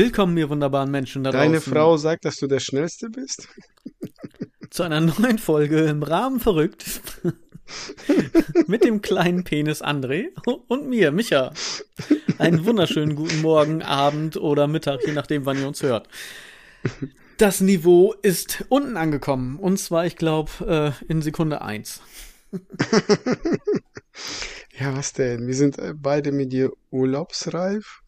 Willkommen, ihr wunderbaren Menschen da Deine draußen. Frau sagt, dass du der Schnellste bist? Zu einer neuen Folge im Rahmen verrückt. Mit dem kleinen Penis André und mir, Micha. Einen wunderschönen guten Morgen, Abend oder Mittag, je nachdem, wann ihr uns hört. Das Niveau ist unten angekommen. Und zwar, ich glaube, äh, in Sekunde eins. Ja, was denn? Wir sind äh, beide mit dir urlaubsreif.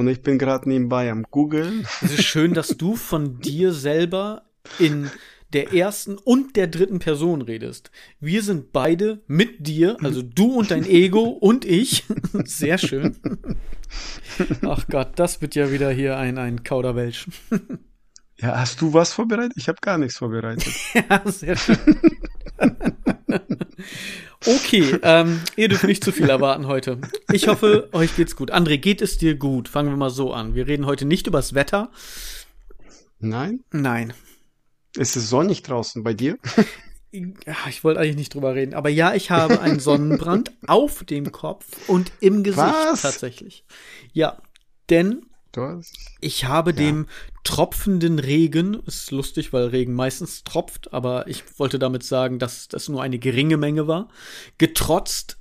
Und ich bin gerade nebenbei am Googeln. Es ist schön, dass du von dir selber in der ersten und der dritten Person redest. Wir sind beide mit dir, also du und dein Ego und ich. Sehr schön. Ach Gott, das wird ja wieder hier ein, ein Kauderwelsch. Ja, hast du was vorbereitet? Ich habe gar nichts vorbereitet. Ja, sehr schön. Okay, ähm, ihr dürft nicht zu viel erwarten heute. Ich hoffe, euch geht's gut. André, geht es dir gut? Fangen wir mal so an. Wir reden heute nicht übers Wetter. Nein? Nein. Ist es sonnig draußen bei dir? Ja, ich wollte eigentlich nicht drüber reden, aber ja, ich habe einen Sonnenbrand auf dem Kopf und im Gesicht Was? tatsächlich. Ja, denn ich habe dem tropfenden Regen, ist lustig, weil Regen meistens tropft, aber ich wollte damit sagen, dass das nur eine geringe Menge war, getrotzt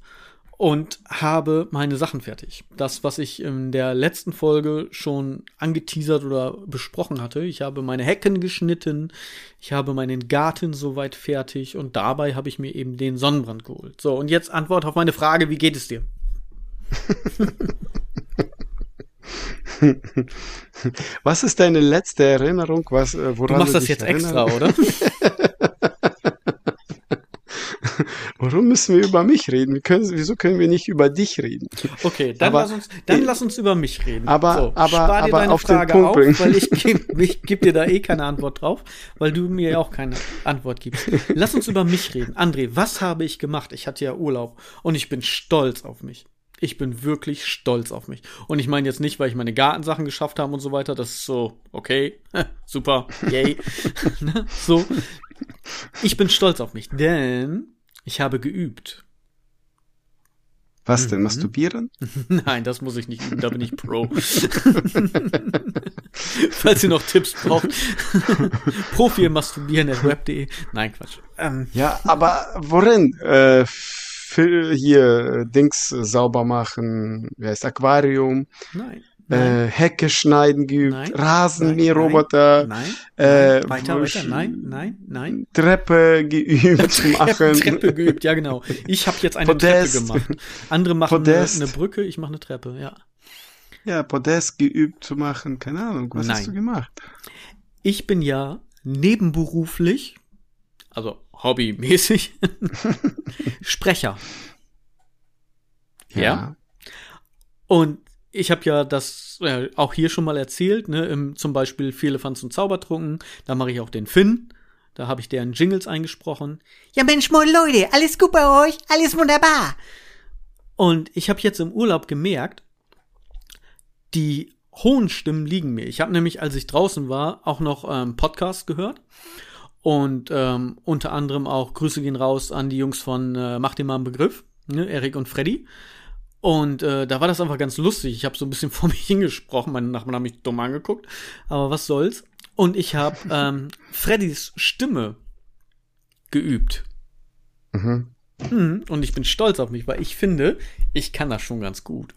und habe meine Sachen fertig. Das, was ich in der letzten Folge schon angeteasert oder besprochen hatte. Ich habe meine Hecken geschnitten, ich habe meinen Garten soweit fertig und dabei habe ich mir eben den Sonnenbrand geholt. So, und jetzt Antwort auf meine Frage, wie geht es dir? Was ist deine letzte Erinnerung? Was, äh, woran Du machst das dich jetzt extra, erinnerst? oder? Warum müssen wir über mich reden? Wir können, wieso können wir nicht über dich reden? Okay, dann, Aber- lass, uns, dann lass uns über mich reden. Aber- so, aber- spar dir aber deine auf den Frage Punkt auf, bringen. weil ich gebe geb dir da eh keine Antwort drauf, weil du mir ja auch keine Antwort gibst. Lass uns über mich reden. André, was habe ich gemacht? Ich hatte ja Urlaub und ich bin stolz auf mich. Ich bin wirklich stolz auf mich. Und ich meine jetzt nicht, weil ich meine Gartensachen geschafft habe und so weiter. Das ist so, okay, super, yay. Ne? so. Ich bin stolz auf mich, denn ich habe geübt. Was Mhm. denn? Masturbieren? Nein, das muss ich nicht üben, da bin ich Pro. Falls ihr noch Tipps braucht. Profi Masturbieren at web.de. Nein, Quatsch. Ähm, Ja, aber worin? Äh, Fil- hier äh, Dings äh, sauber machen, wie heißt Aquarium, nein. Äh, Hecke schneiden geübt. Rasenmäherroboter, Nein. äh, nein. Weiter, weiter. Nein, nein, nein. Treppe geübt machen. Treppe geübt, ja genau. Ich habe jetzt eine Podest. Treppe gemacht. Andere machen eine, Podest. eine Brücke, ich mache eine Treppe, ja. Ja, Podest geübt zu machen, keine Ahnung, was Nein. hast du gemacht? Ich bin ja nebenberuflich, also hobbymäßig, Sprecher. Ja. Und ich habe ja das äh, auch hier schon mal erzählt, ne, im, zum Beispiel Vierlefanz und Zaubertrunken. Da mache ich auch den Finn. Da habe ich deren Jingles eingesprochen. Ja Mensch, moin Leute, alles gut bei euch? Alles wunderbar. Und ich habe jetzt im Urlaub gemerkt, die hohen Stimmen liegen mir. Ich habe nämlich, als ich draußen war, auch noch ähm, Podcast gehört. Und ähm, unter anderem auch Grüße gehen raus an die Jungs von äh, Mach dir mal einen Begriff, ne, Erik und Freddy. Und äh, da war das einfach ganz lustig. Ich habe so ein bisschen vor mich hingesprochen. Meine Nachbarn haben mich dumm angeguckt. Aber was soll's. Und ich habe ähm, Freddys Stimme geübt. Mhm. Mhm. Und ich bin stolz auf mich, weil ich finde, ich kann das schon ganz gut.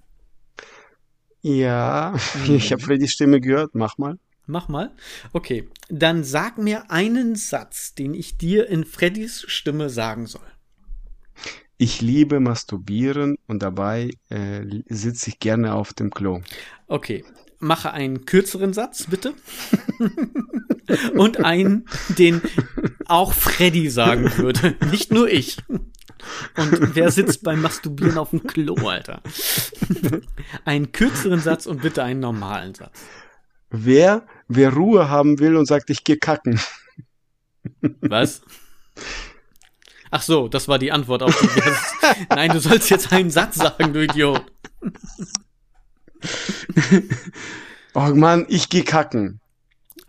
Ja, Mhm. ich habe Freddys Stimme gehört, mach mal. Mach mal. Okay, dann sag mir einen Satz, den ich dir in Freddys Stimme sagen soll. Ich liebe Masturbieren und dabei äh, sitze ich gerne auf dem Klo. Okay, mache einen kürzeren Satz, bitte. Und einen, den auch Freddy sagen würde, nicht nur ich. Und wer sitzt beim Masturbieren auf dem Klo, Alter? Einen kürzeren Satz und bitte einen normalen Satz. Wer, wer Ruhe haben will und sagt, ich gehe kacken. Was? Ach so, das war die Antwort auf die. Nein, du sollst jetzt einen Satz sagen, du Idiot. Oh Mann, ich gehe kacken.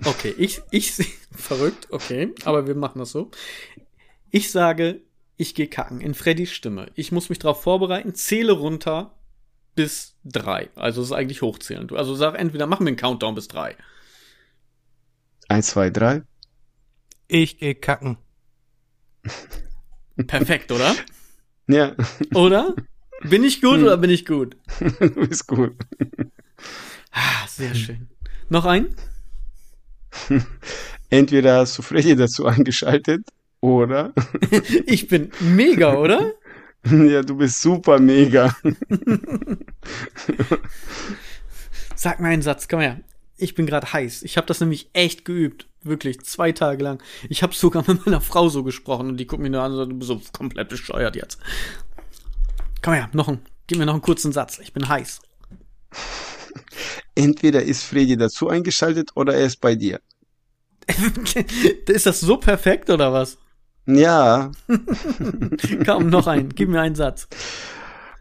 Okay, ich, ich, verrückt, okay, aber wir machen das so. Ich sage, ich gehe kacken in Freddys Stimme. Ich muss mich darauf vorbereiten, zähle runter bis drei. Also es ist eigentlich hochzählend. Also sag entweder mach mir einen Countdown bis drei. Eins, zwei, drei. Ich geh kacken. Perfekt, oder? Ja, Oder? Bin ich gut oder bin ich gut? du bist gut. Ah, sehr schön. Noch ein? Entweder hast du Freddy dazu eingeschaltet oder Ich bin mega, oder? ja, du bist super mega. Sag mal einen Satz, komm her. Ich bin gerade heiß. Ich habe das nämlich echt geübt. Wirklich, zwei Tage lang. Ich habe sogar mit meiner Frau so gesprochen und die guckt mich nur an und sagt, du bist so komplett bescheuert jetzt. Komm her, noch ein, gib mir noch einen kurzen Satz. Ich bin heiß. Entweder ist Freddy dazu eingeschaltet oder er ist bei dir. ist das so perfekt oder was? Ja, Komm, noch ein. Gib mir einen Satz.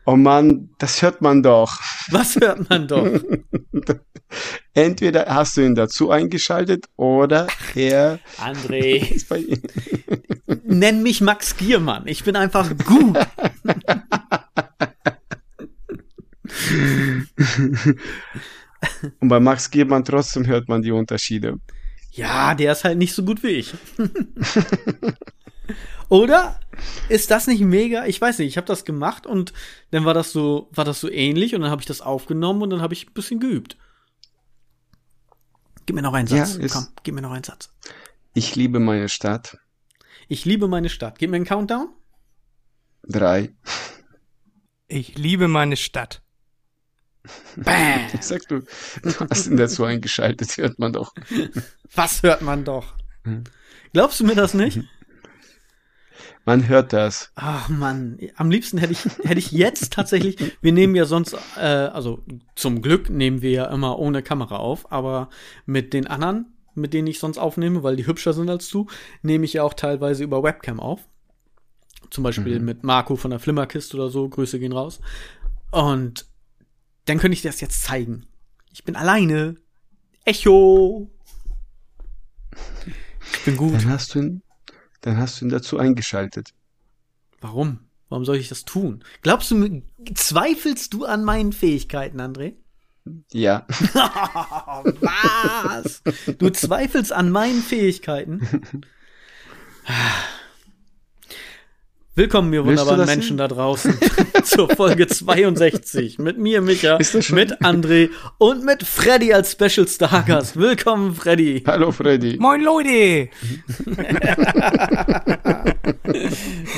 oh Mann, das hört man doch. Was hört man doch? Entweder hast du ihn dazu eingeschaltet oder er André, ist bei ihm. nenn mich Max Giermann. Ich bin einfach gut. Und bei Max Giermann trotzdem hört man die Unterschiede. Ja, der ist halt nicht so gut wie ich. Oder? Ist das nicht mega? Ich weiß nicht, ich habe das gemacht und dann war das so, war das so ähnlich und dann habe ich das aufgenommen und dann habe ich ein bisschen geübt. Gib mir noch einen Ja, Satz. ist- Komm, gib mir noch einen Satz. Ich liebe meine Stadt. Ich liebe meine Stadt. Gib mir einen Countdown. Drei. Ich liebe meine Stadt. Bam. Sagst du, du hast ihn dazu eingeschaltet, hört man doch. Was hört man doch? Glaubst du mir das nicht? Man hört das. Ach Mann, am liebsten hätte ich, hätte ich jetzt tatsächlich, wir nehmen ja sonst, äh, also zum Glück nehmen wir ja immer ohne Kamera auf, aber mit den anderen, mit denen ich sonst aufnehme, weil die hübscher sind als du, nehme ich ja auch teilweise über Webcam auf. Zum Beispiel mit Marco von der Flimmerkiste oder so, Grüße gehen raus. Und dann könnte ich dir das jetzt zeigen. Ich bin alleine. Echo. Ich bin gut. Dann hast du ihn, dann hast du ihn dazu eingeschaltet. Warum? Warum soll ich das tun? Glaubst du, mir- zweifelst du an meinen Fähigkeiten, André? Ja. Was? Du zweifelst an meinen Fähigkeiten? Willkommen, ihr wunderbaren Menschen da draußen, zur Folge 62. Mit mir, Micha, mit André und mit Freddy als Special Stargast. Willkommen, Freddy. Hallo Freddy. Moin Leute!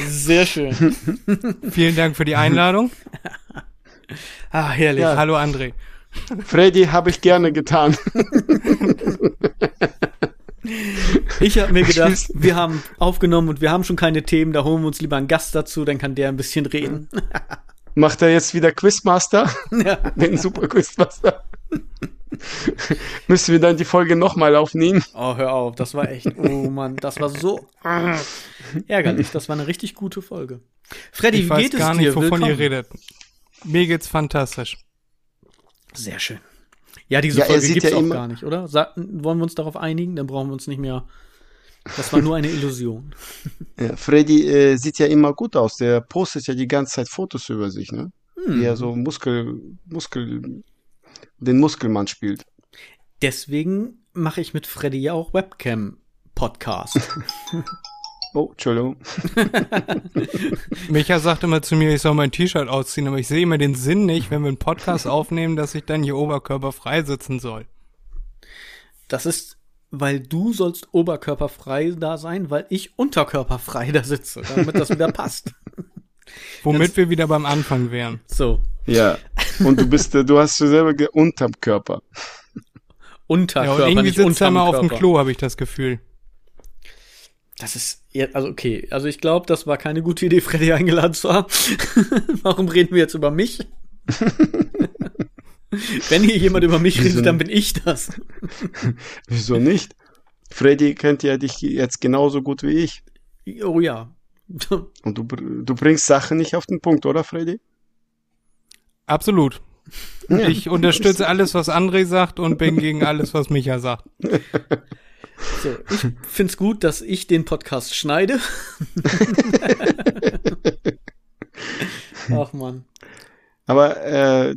Sehr schön. Vielen Dank für die Einladung. Ah, herrlich. Ja. Hallo André. Freddy habe ich gerne getan. Ich habe mir gedacht, wir haben aufgenommen und wir haben schon keine Themen, da holen wir uns lieber einen Gast dazu, dann kann der ein bisschen reden. Macht er jetzt wieder Quizmaster? Ja. Den Super Quizmaster. Müssen wir dann die Folge nochmal aufnehmen? Oh, hör auf, das war echt, oh Mann, das war so ärgerlich. Das war eine richtig gute Folge. Freddy, Ich wie weiß geht es gar dir? nicht, wovon Willkommen. ihr redet. Mir geht's fantastisch. Sehr schön. Ja, diese Ja, Folge sieht gibt's ja auch gar nicht, oder? Sa wollen wir uns darauf einigen? Dann brauchen wir uns nicht mehr. Das war nur eine Illusion. Ja, Freddy äh, sieht ja immer gut aus. Der postet ja die ganze Zeit Fotos über sich, ne? Hm. Wie er so Muskel, Muskel, den Muskelmann spielt. Deswegen mache ich mit Freddy ja auch Webcam-Podcast. Oh, Entschuldigung. Micha sagt immer zu mir, ich soll mein T-Shirt ausziehen, aber ich sehe immer den Sinn nicht, wenn wir einen Podcast aufnehmen, dass ich dann hier oberkörperfrei sitzen soll. Das ist, weil du sollst oberkörperfrei da sein, weil ich unterkörperfrei da sitze, damit das wieder passt. Womit wir wieder beim Anfang wären. So, Ja. Und du bist, du hast du selber ge unterm Körper. Ja, Unterkörper, und irgendwie sitzt er mal auf dem. Klo, habe ich das Gefühl. Das ist, ja, also okay, also ich glaube, das war keine gute Idee, Freddy eingeladen zu haben. Warum reden wir jetzt über mich? Wenn hier jemand über mich Wieso redet, dann bin ich das. Wieso nicht? Freddy kennt ja dich jetzt genauso gut wie ich. Oh ja. Und du, du bringst Sachen nicht auf den Punkt, oder Freddy? Absolut. Ja. Ich unterstütze alles, was André sagt und bin gegen alles, was Micha sagt. So, ich find's gut, dass ich den Podcast schneide. Ach man. Aber äh,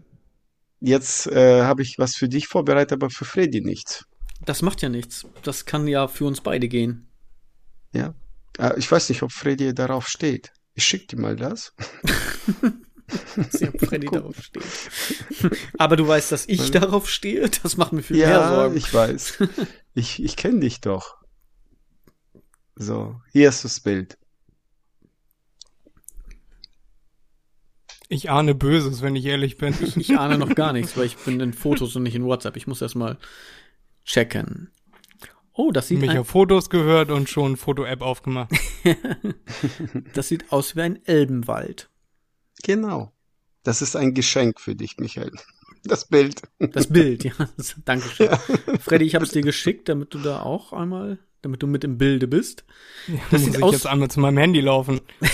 jetzt äh, habe ich was für dich vorbereitet, aber für Freddy nichts. Das macht ja nichts. Das kann ja für uns beide gehen. Ja. Äh, ich weiß nicht, ob Freddy darauf steht. Ich schick dir mal das. dass Freddy darauf steht. Aber du weißt, dass ich darauf stehe? Das macht mir viel ja, mehr Sorgen. ich weiß. Ich, ich kenne dich doch. So, hier ist das Bild. Ich ahne Böses, wenn ich ehrlich bin. Ich ahne noch gar nichts, weil ich bin in Fotos und nicht in WhatsApp. Ich muss erst mal checken. Oh, das sieht Mich ein, auf Fotos gehört und schon Foto-App aufgemacht. das sieht aus wie ein Elbenwald. Genau. Das ist ein Geschenk für dich, Michael. Das Bild. Das Bild, ja. Dankeschön. Ja. Freddy, ich habe es dir geschickt, damit du da auch einmal, damit du mit im Bilde bist. Ja, das muss sieht ich aus jetzt einmal zu meinem Handy laufen.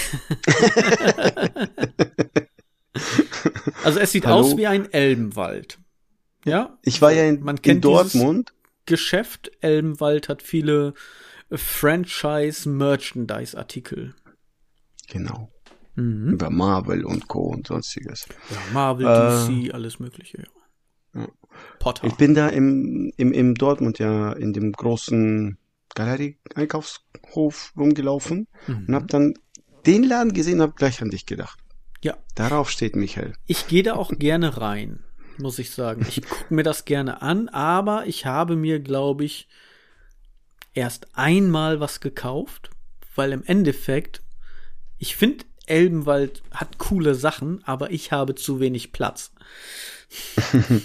also es sieht Hallo? aus wie ein Elbenwald. Ja? Ich war ja in, Man kennt in Dortmund. Geschäft Elbenwald hat viele Franchise-Merchandise-Artikel. Genau. Mhm. Über Marvel und Co. und sonstiges. Ja, Marvel, DC, äh, alles Mögliche. Ja. Potter. Ich bin da im, im, im Dortmund ja in dem großen Galerie-Einkaufshof rumgelaufen mhm. und habe dann den Laden gesehen und habe gleich an dich gedacht. Ja. Darauf steht Michael. Ich gehe da auch gerne rein, muss ich sagen. Ich gucke mir das gerne an, aber ich habe mir, glaube ich, erst einmal was gekauft, weil im Endeffekt, ich finde Elbenwald hat coole Sachen, aber ich habe zu wenig Platz.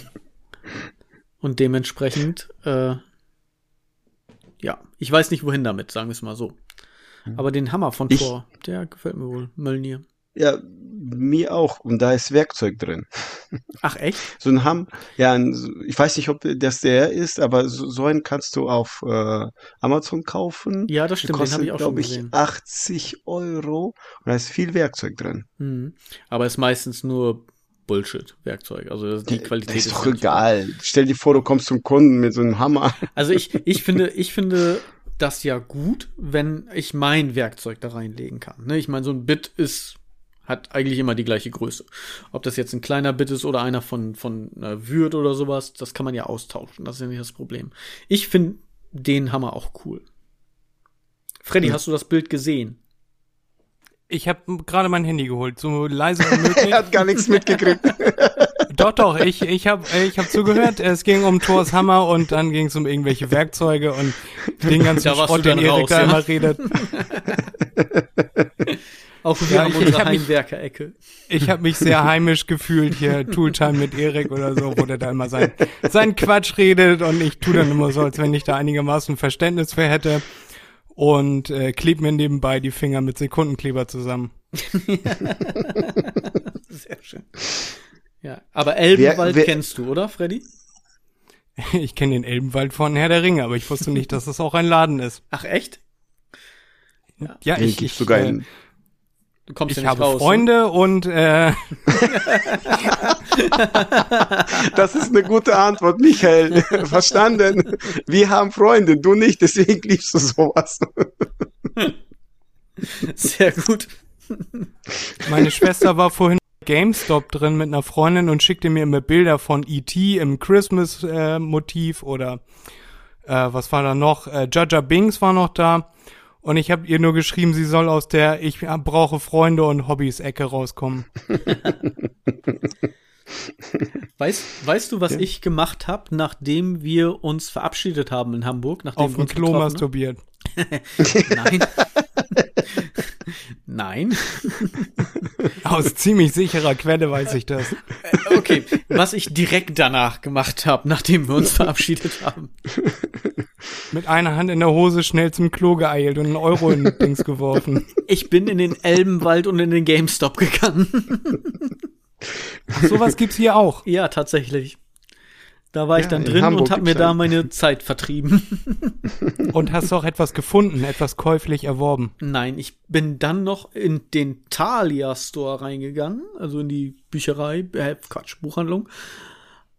Und dementsprechend, äh, ja, ich weiß nicht wohin damit, sagen wir es mal so. Mhm. Aber den Hammer von Thor, der gefällt mir wohl, Mölnir. Ja, mir auch. Und da ist Werkzeug drin. Ach echt? So ein Ham, ja, ein, ich weiß nicht, ob das der ist, aber so, so einen kannst du auf äh, Amazon kaufen. Ja, das stimmt, kostet, den habe ich auch schon gesehen. Ich 80 Euro und da ist viel Werkzeug drin. Mhm. Aber ist meistens nur Bullshit-Werkzeug. Also die Qualität ist, ist doch egal. Stell dir vor, du kommst zum Kunden mit so einem Hammer. Also ich, ich finde, ich finde das ja gut, wenn ich mein Werkzeug da reinlegen kann. Ne? Ich meine, so ein Bit ist hat eigentlich immer die gleiche Größe. Ob das jetzt ein kleiner Bit ist oder einer von, von einer Würd oder sowas, das kann man ja austauschen. Das ist ja nicht das Problem. Ich finde den Hammer auch cool. Freddy, hm. hast du das Bild gesehen? Ich habe gerade mein Handy geholt, so leise wie möglich. er hat gar nichts mitgekriegt. doch, doch, ich, ich habe ich hab zugehört. Es ging um Thors Hammer und dann ging es um irgendwelche Werkzeuge und den ganzen Schrott, den Erik da ja? immer redet. Auch wir ja, haben unsere Heimwerker-Ecke. Ich habe mich sehr heimisch gefühlt hier, Tooltime mit Erik oder so, wo der da immer sein, sein Quatsch redet und ich tu dann immer so, als wenn ich da einigermaßen Verständnis für hätte und äh, kleb mir nebenbei die Finger mit Sekundenkleber zusammen. sehr schön. Ja, aber Elbenwald wer, wer, kennst du, oder, Freddy? Ich kenne den Elbenwald von Herr der Ringe, aber ich wusste nicht, dass das auch ein Laden ist. Ach echt? Ja, ja ich, ich sogar äh, in, Du kommst ich ja nicht habe raus, ne? Freunde ne? und äh Das ist eine gute Antwort, Michael. Verstanden. Wir haben Freunde, du nicht, deswegen liebst du sowas. Sehr gut. Meine Schwester war vorhin GameStop drin mit einer Freundin und schickte mir immer Bilder von E.T. im Christmas-Motiv äh, oder äh, was war da noch? Äh, Jaja Bings war noch da. Und ich habe ihr nur geschrieben, sie soll aus der Ich brauche Freunde und Hobbys-Ecke rauskommen. weißt, weißt du, was ja. ich gemacht habe, nachdem wir uns verabschiedet haben in Hamburg? Nachdem Auf dem Klo masturbiert. Nein. Nein. Aus ziemlich sicherer Quelle weiß ich das. Äh, okay, was ich direkt danach gemacht habe, nachdem wir uns verabschiedet haben. Mit einer Hand in der Hose schnell zum Klo geeilt und einen Euro in Dings geworfen. Ich bin in den Elbenwald und in den GameStop gegangen. Ach, sowas gibt's hier auch. Ja, tatsächlich. Da war ja, ich dann drin und habe mir da meine Zeit vertrieben. und hast du auch etwas gefunden, etwas käuflich erworben? Nein, ich bin dann noch in den Thalia Store reingegangen, also in die Bücherei, äh, Quatsch, Buchhandlung,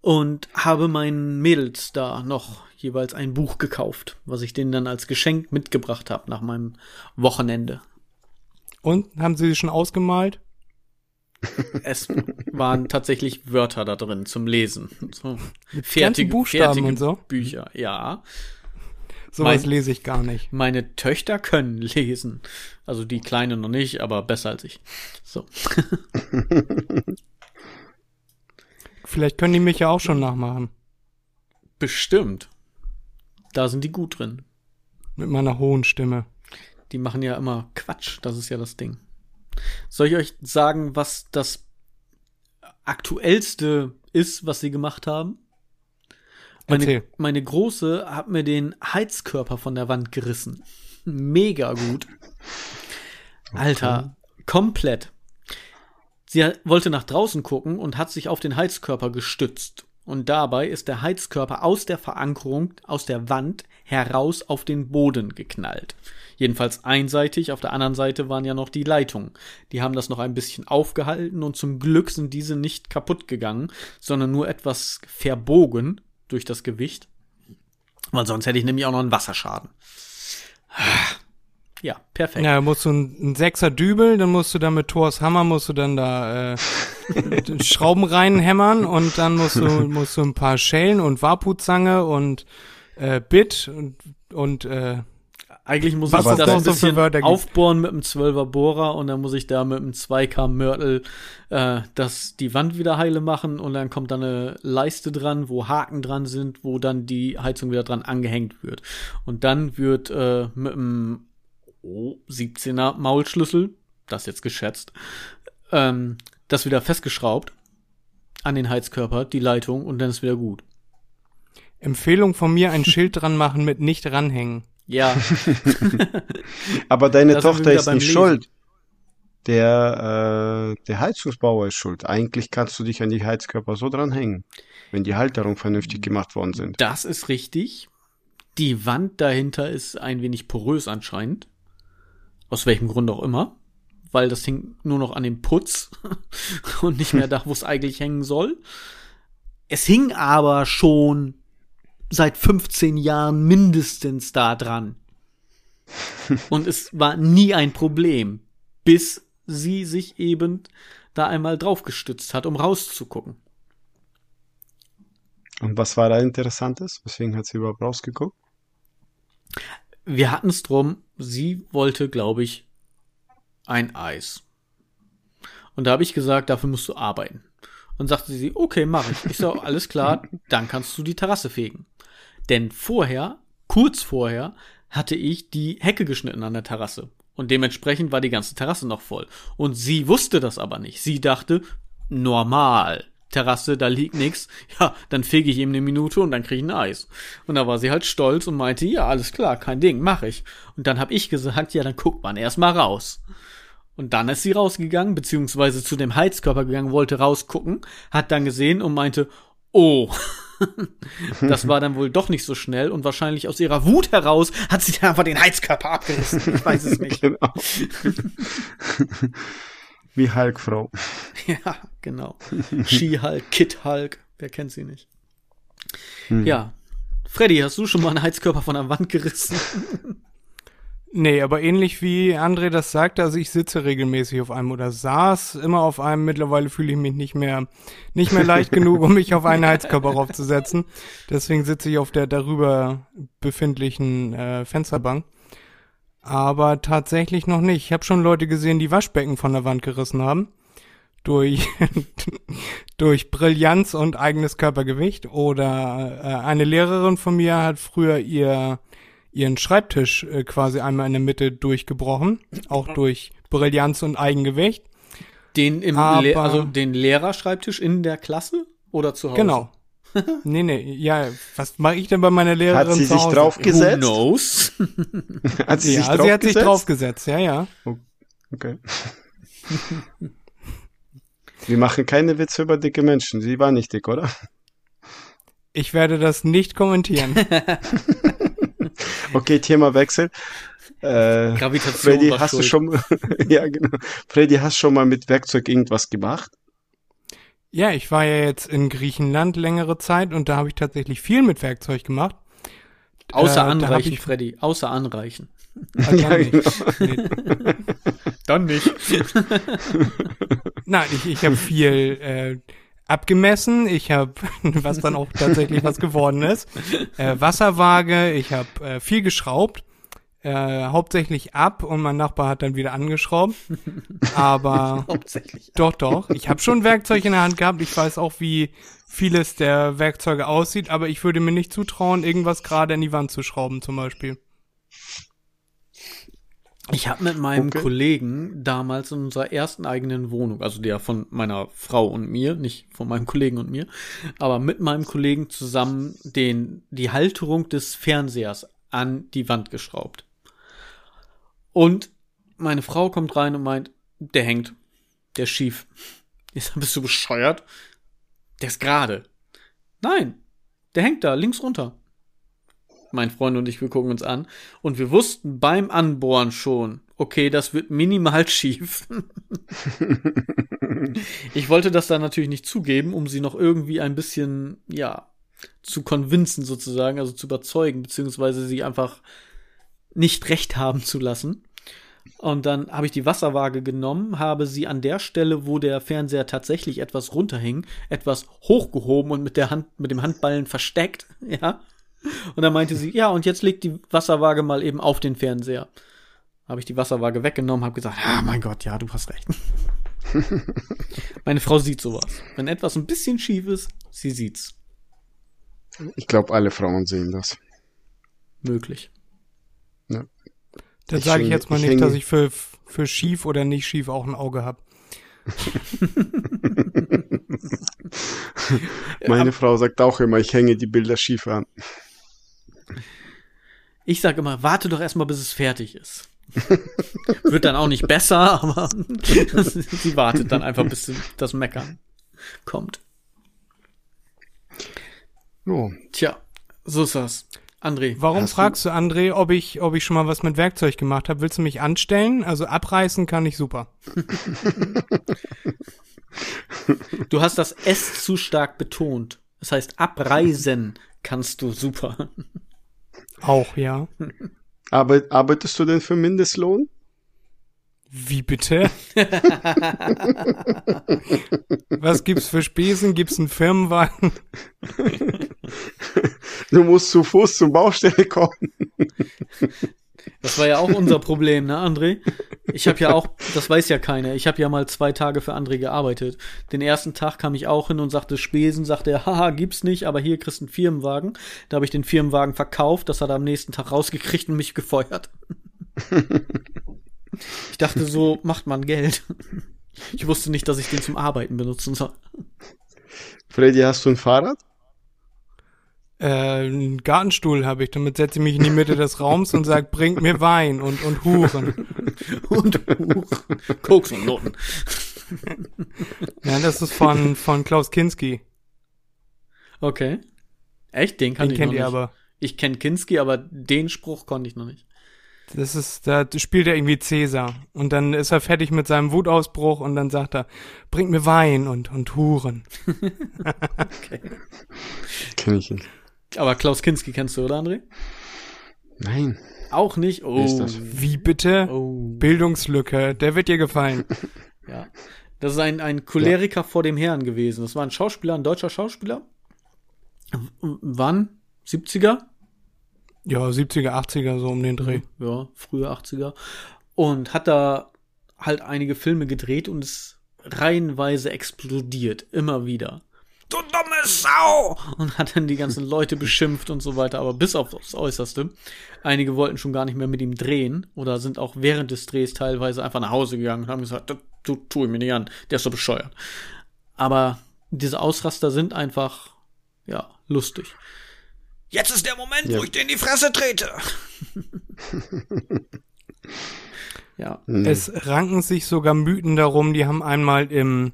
und habe meinen Mädels da noch jeweils ein Buch gekauft, was ich denen dann als Geschenk mitgebracht habe nach meinem Wochenende. Und haben sie schon ausgemalt? Es waren tatsächlich Wörter da drin zum Lesen. So fertige, Buchstaben fertige und so? Bücher, ja. Sowas lese ich gar nicht. Meine Töchter können lesen. Also die Kleine noch nicht, aber besser als ich. So. Vielleicht können die mich ja auch schon nachmachen. Bestimmt. Da sind die gut drin. Mit meiner hohen Stimme. Die machen ja immer Quatsch, das ist ja das Ding. Soll ich euch sagen, was das aktuellste ist, was sie gemacht haben? Meine, meine Große hat mir den Heizkörper von der Wand gerissen. Mega gut. Okay. Alter, komplett. Sie wollte nach draußen gucken und hat sich auf den Heizkörper gestützt. Und dabei ist der Heizkörper aus der Verankerung, aus der Wand heraus auf den Boden geknallt. Jedenfalls einseitig, auf der anderen Seite waren ja noch die Leitungen. Die haben das noch ein bisschen aufgehalten und zum Glück sind diese nicht kaputt gegangen, sondern nur etwas verbogen durch das Gewicht. Weil sonst hätte ich nämlich auch noch einen Wasserschaden. Ja, perfekt. Ja, musst du einen Sechser Dübel, dann musst du da mit Thors Hammer musst du dann da äh, Schrauben reinhämmern und dann musst du musst du ein paar Schellen und Warputzange und äh, Bit und und äh, eigentlich muss ich das ein bisschen aufbohren mit einem 12er Bohrer und dann muss ich da mit einem 2K Mörtel äh, das, die Wand wieder heile machen und dann kommt da eine Leiste dran, wo Haken dran sind, wo dann die Heizung wieder dran angehängt wird. Und dann wird äh, mit einem oh, 17er Maulschlüssel, das jetzt geschätzt, ähm, das wieder festgeschraubt an den Heizkörper, die Leitung und dann ist wieder gut. Empfehlung von mir, ein Schild dran machen mit nicht ranhängen. Ja. Aber deine das Tochter ist nicht Lesen. schuld. Der, äh, der Heizungsbauer ist schuld. Eigentlich kannst du dich an die Heizkörper so dranhängen, wenn die Halterung vernünftig gemacht worden sind. Das ist richtig. Die Wand dahinter ist ein wenig porös anscheinend. Aus welchem Grund auch immer. Weil das hing nur noch an dem Putz und nicht mehr da, wo es eigentlich hängen soll. Es hing aber schon seit 15 Jahren mindestens da dran. Und es war nie ein Problem, bis sie sich eben da einmal draufgestützt hat, um rauszugucken. Und was war da Interessantes? Weswegen hat sie überhaupt rausgeguckt? Wir hatten es drum, sie wollte, glaube ich, ein Eis. Und da habe ich gesagt, dafür musst du arbeiten. Und sagte sie, okay, mach ich. Ich so, alles klar, dann kannst du die Terrasse fegen. Denn vorher, kurz vorher, hatte ich die Hecke geschnitten an der Terrasse. Und dementsprechend war die ganze Terrasse noch voll. Und sie wusste das aber nicht. Sie dachte, normal. Terrasse, da liegt nix. Ja, dann fege ich ihm eine Minute und dann kriege ich ein Eis. Und da war sie halt stolz und meinte, ja, alles klar, kein Ding, mach ich. Und dann hab ich gesagt, ja, dann guckt man erst mal raus. Und dann ist sie rausgegangen, beziehungsweise zu dem Heizkörper gegangen, wollte rausgucken, hat dann gesehen und meinte, oh, das war dann wohl doch nicht so schnell und wahrscheinlich aus ihrer Wut heraus hat sie dann einfach den Heizkörper abgerissen. Ich weiß es nicht. Genau. Wie Hulk-Frau. Ja, genau. Ski-Hulk, Kid-Hulk, wer kennt sie nicht? Hm. Ja. Freddy, hast du schon mal einen Heizkörper von der Wand gerissen? Nee, aber ähnlich wie André das sagte, also ich sitze regelmäßig auf einem oder saß immer auf einem. Mittlerweile fühle ich mich nicht mehr, nicht mehr leicht genug, um mich auf einen Heizkörper raufzusetzen. Deswegen sitze ich auf der darüber befindlichen äh, Fensterbank. Aber tatsächlich noch nicht. Ich habe schon Leute gesehen, die Waschbecken von der Wand gerissen haben. Durch, durch Brillanz und eigenes Körpergewicht. Oder äh, eine Lehrerin von mir hat früher ihr ihren Schreibtisch äh, quasi einmal in der Mitte durchgebrochen, auch durch Brillanz und Eigengewicht. Den im Aber, Le also den Lehrerschreibtisch in der Klasse oder zu Hause? Genau. nee, nee, ja, was mache ich denn bei meiner Lehrerin Hat sie sich draufgesetzt? Who knows? hat sie ja, sich sie hat sich draufgesetzt, ja, ja. Oh, okay. Wir machen keine Witze über dicke Menschen. Sie war nicht dick, oder? Ich werde das nicht kommentieren. Okay, Thema Wechsel. Äh, Gravitation Freddy, hast schuld. du schon, ja genau. Freddy, hast du schon mal mit Werkzeug irgendwas gemacht? Ja, ich war ja jetzt in Griechenland längere Zeit und da habe ich tatsächlich viel mit Werkzeug gemacht. Außer äh, anreichen, ich, Freddy, außer anreichen. Ah, dann, ja, nicht. Genau. Nee. dann nicht. Nein, ich, ich habe viel äh, abgemessen. Ich habe, was dann auch tatsächlich was geworden ist, äh, Wasserwaage. Ich habe äh, viel geschraubt, äh, hauptsächlich ab und mein Nachbar hat dann wieder angeschraubt. Aber Hauptsächlich. doch, doch. Ich habe schon Werkzeug in der Hand gehabt. Ich weiß auch, wie vieles der Werkzeuge aussieht, aber ich würde mir nicht zutrauen, irgendwas gerade in die Wand zu schrauben, zum Beispiel. Ich habe mit meinem Okay. Kollegen damals in unserer ersten eigenen Wohnung, also der von meiner Frau und mir, nicht von meinem Kollegen und mir, aber mit meinem Kollegen zusammen den, die Halterung des Fernsehers an die Wand geschraubt. Und meine Frau kommt rein und meint, der hängt, der ist schief. Sag, bist du bescheuert? Der ist gerade. Nein, der hängt da, links runter mein Freund und ich, wir gucken uns an. Und wir wussten beim Anbohren schon, okay, das wird minimal schief. ich wollte das dann natürlich nicht zugeben, um sie noch irgendwie ein bisschen, ja, zu convincen sozusagen, also zu überzeugen, beziehungsweise sie einfach nicht recht haben zu lassen. Und dann habe ich die Wasserwaage genommen, habe sie an der Stelle, wo der Fernseher tatsächlich etwas runterhing, etwas hochgehoben und mit der Hand, mit dem Handballen versteckt, ja. Und dann meinte sie, ja, und jetzt legt die Wasserwaage mal eben auf den Fernseher. Habe ich die Wasserwaage weggenommen, habe gesagt, ah, mein Gott, ja, du hast recht. Meine Frau sieht sowas. Wenn etwas ein bisschen schief ist, sie sieht's. Ich glaube, alle Frauen sehen das. Möglich. Dann sage ich jetzt mal ich nicht, dass ich für, für schief oder nicht schief auch ein Auge habe. Meine Frau sagt auch immer, ich hänge die Bilder schief an. Ich sage immer, warte doch erstmal, bis es fertig ist. Wird dann auch nicht besser, aber sie wartet dann einfach, bis das Meckern kommt. Oh, Tja, so ist das. André, Warum fragst du, André, ob ich, ob ich schon mal was mit Werkzeug gemacht habe? Willst du mich anstellen? Also abreißen kann ich super. du hast das S zu stark betont. Das heißt, abreisen kannst du super. Auch, ja. Arbeit, arbeitest du denn für Mindestlohn? Wie bitte? was gibt's für Spesen? Gibt's einen Firmenwagen? Du musst zu Fuß zur Baustelle kommen. Das war ja auch unser Problem, ne, André? Ich habe ja auch, das weiß ja keiner, ich habe ja mal zwei Tage für André gearbeitet. Den ersten Tag kam ich auch hin und sagte Spesen, sagte er, haha, gibt's nicht, aber hier kriegst du einen Firmenwagen. Da habe ich den Firmenwagen verkauft, das hat er am nächsten Tag rausgekriegt und mich gefeuert. Ich dachte, so macht man Geld. Ich wusste nicht, dass ich den zum Arbeiten benutzen soll. Freddy, hast du ein Fahrrad? Äh, einen Gartenstuhl habe ich. Damit setze ich mich in die Mitte des Raums und sag, bringt mir Wein und, und Huren. Und huch, Koks und Noten. Ja, das ist von, von Klaus Kinski. Okay. Echt? Den kann Den ich kennt noch ihr nicht. aber. Ich kenne Kinski, aber den Spruch konnte ich noch nicht. Das ist, da spielt er irgendwie Cäsar. Und dann ist er fertig mit seinem Wutausbruch und dann sagt er, bringt mir Wein und, und Huren. Okay. Kenn ich nicht. Aber Klaus Kinski kennst du, oder André? Nein. Auch nicht? Oh. ist das? Wie bitte? Oh. Bildungslücke, der wird dir gefallen. Ja. Das ist ein, ein Choleriker vor dem Herrn gewesen. Das war ein Schauspieler, ein deutscher Schauspieler. W- Wann? 70er? Ja, 70er, 80er, so um den Dreh. Ja, frühe 80er. Und hat da halt einige Filme gedreht und ist reihenweise explodiert. Immer wieder. Du dumme Sau! Und hat dann die ganzen Leute beschimpft und so weiter, aber bis auf das Äußerste. Einige wollten schon gar nicht mehr mit ihm drehen oder sind auch während des Drehs teilweise einfach nach Hause gegangen und haben gesagt, das tu, tu ich mir nicht an, der ist so bescheuert. Aber diese Ausraster sind einfach, ja, lustig. Jetzt ist der Moment, Ja. wo ich dir in die Fresse trete. ja. Es ranken sich sogar Mythen darum, die haben einmal im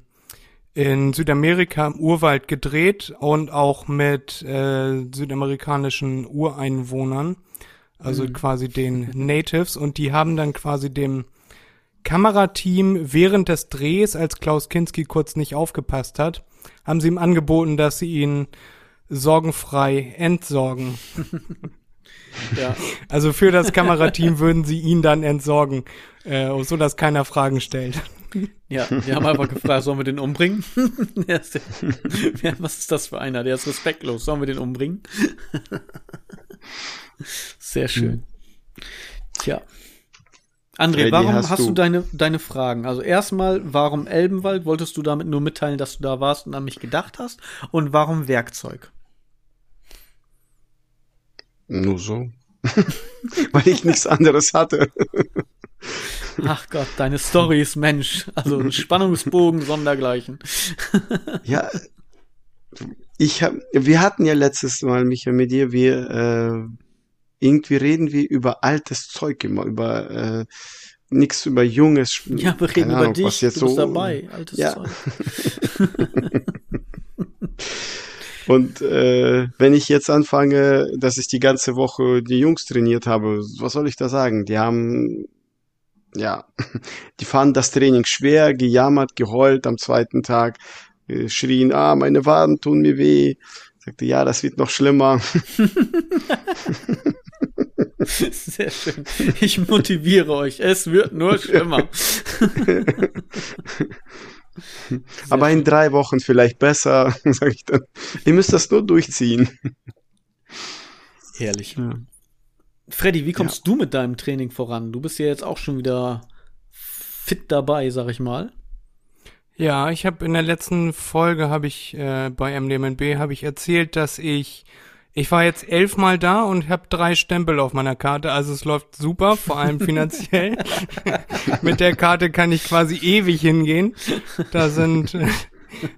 in Südamerika im Urwald gedreht und auch mit äh, südamerikanischen Ureinwohnern, also quasi den Natives, und die haben dann quasi dem Kamerateam während des Drehs, als Klaus Kinski kurz nicht aufgepasst hat, haben sie ihm angeboten, dass sie ihn sorgenfrei entsorgen. Ja. Also für das Kamerateam würden sie ihn dann entsorgen, äh, so dass keiner Fragen stellt. Ja, wir haben einfach gefragt, sollen wir den umbringen? Der ist der, was ist das für einer? Der ist respektlos. Sollen wir den umbringen? Sehr schön. Tja. André, Freddy, warum hast hast, du, du- deine, deine Fragen? Also erstmal, warum Elbenwald? Wolltest du damit nur mitteilen, dass du da warst und an mich gedacht hast? Und warum Werkzeug? Nur so. Weil ich nichts anderes hatte. Ach Gott, deine Stories, Mensch. Also ein Spannungsbogen sondergleichen. Ja, ich hab, wir hatten ja letztes Mal, Micha, mit dir, wir, äh, irgendwie reden wir über altes Zeug immer, über, äh, nichts über junges. Ja, wir reden keine über Ahnung, dich. was jetzt du bist so, dabei. Altes Ja. Zeug. Und äh, wenn ich jetzt anfange, dass ich die ganze Woche die Jungs trainiert habe, was soll ich da sagen? Die haben, ja, die fanden das Training schwer, gejammert, geheult am zweiten Tag, äh, schrien, ah, meine Waden tun mir weh. Sagte, ja, das wird noch schlimmer. Sehr schön. Ich motiviere euch. Es wird nur schlimmer. Aber in drei Wochen vielleicht besser, sage ich dann. Ihr müsst das nur durchziehen. Herrlich. Ja. Freddy, wie kommst du mit deinem Training voran? Du bist ja jetzt auch schon wieder fit dabei, sag ich mal. Ja, ich habe in der letzten Folge habe ich äh, bei MDMNB habe ich erzählt, dass ich ich war jetzt elfmal da und habe drei Stempel auf meiner Karte, also es läuft super, vor allem finanziell. Mit der Karte kann ich quasi ewig hingehen. Da sind äh,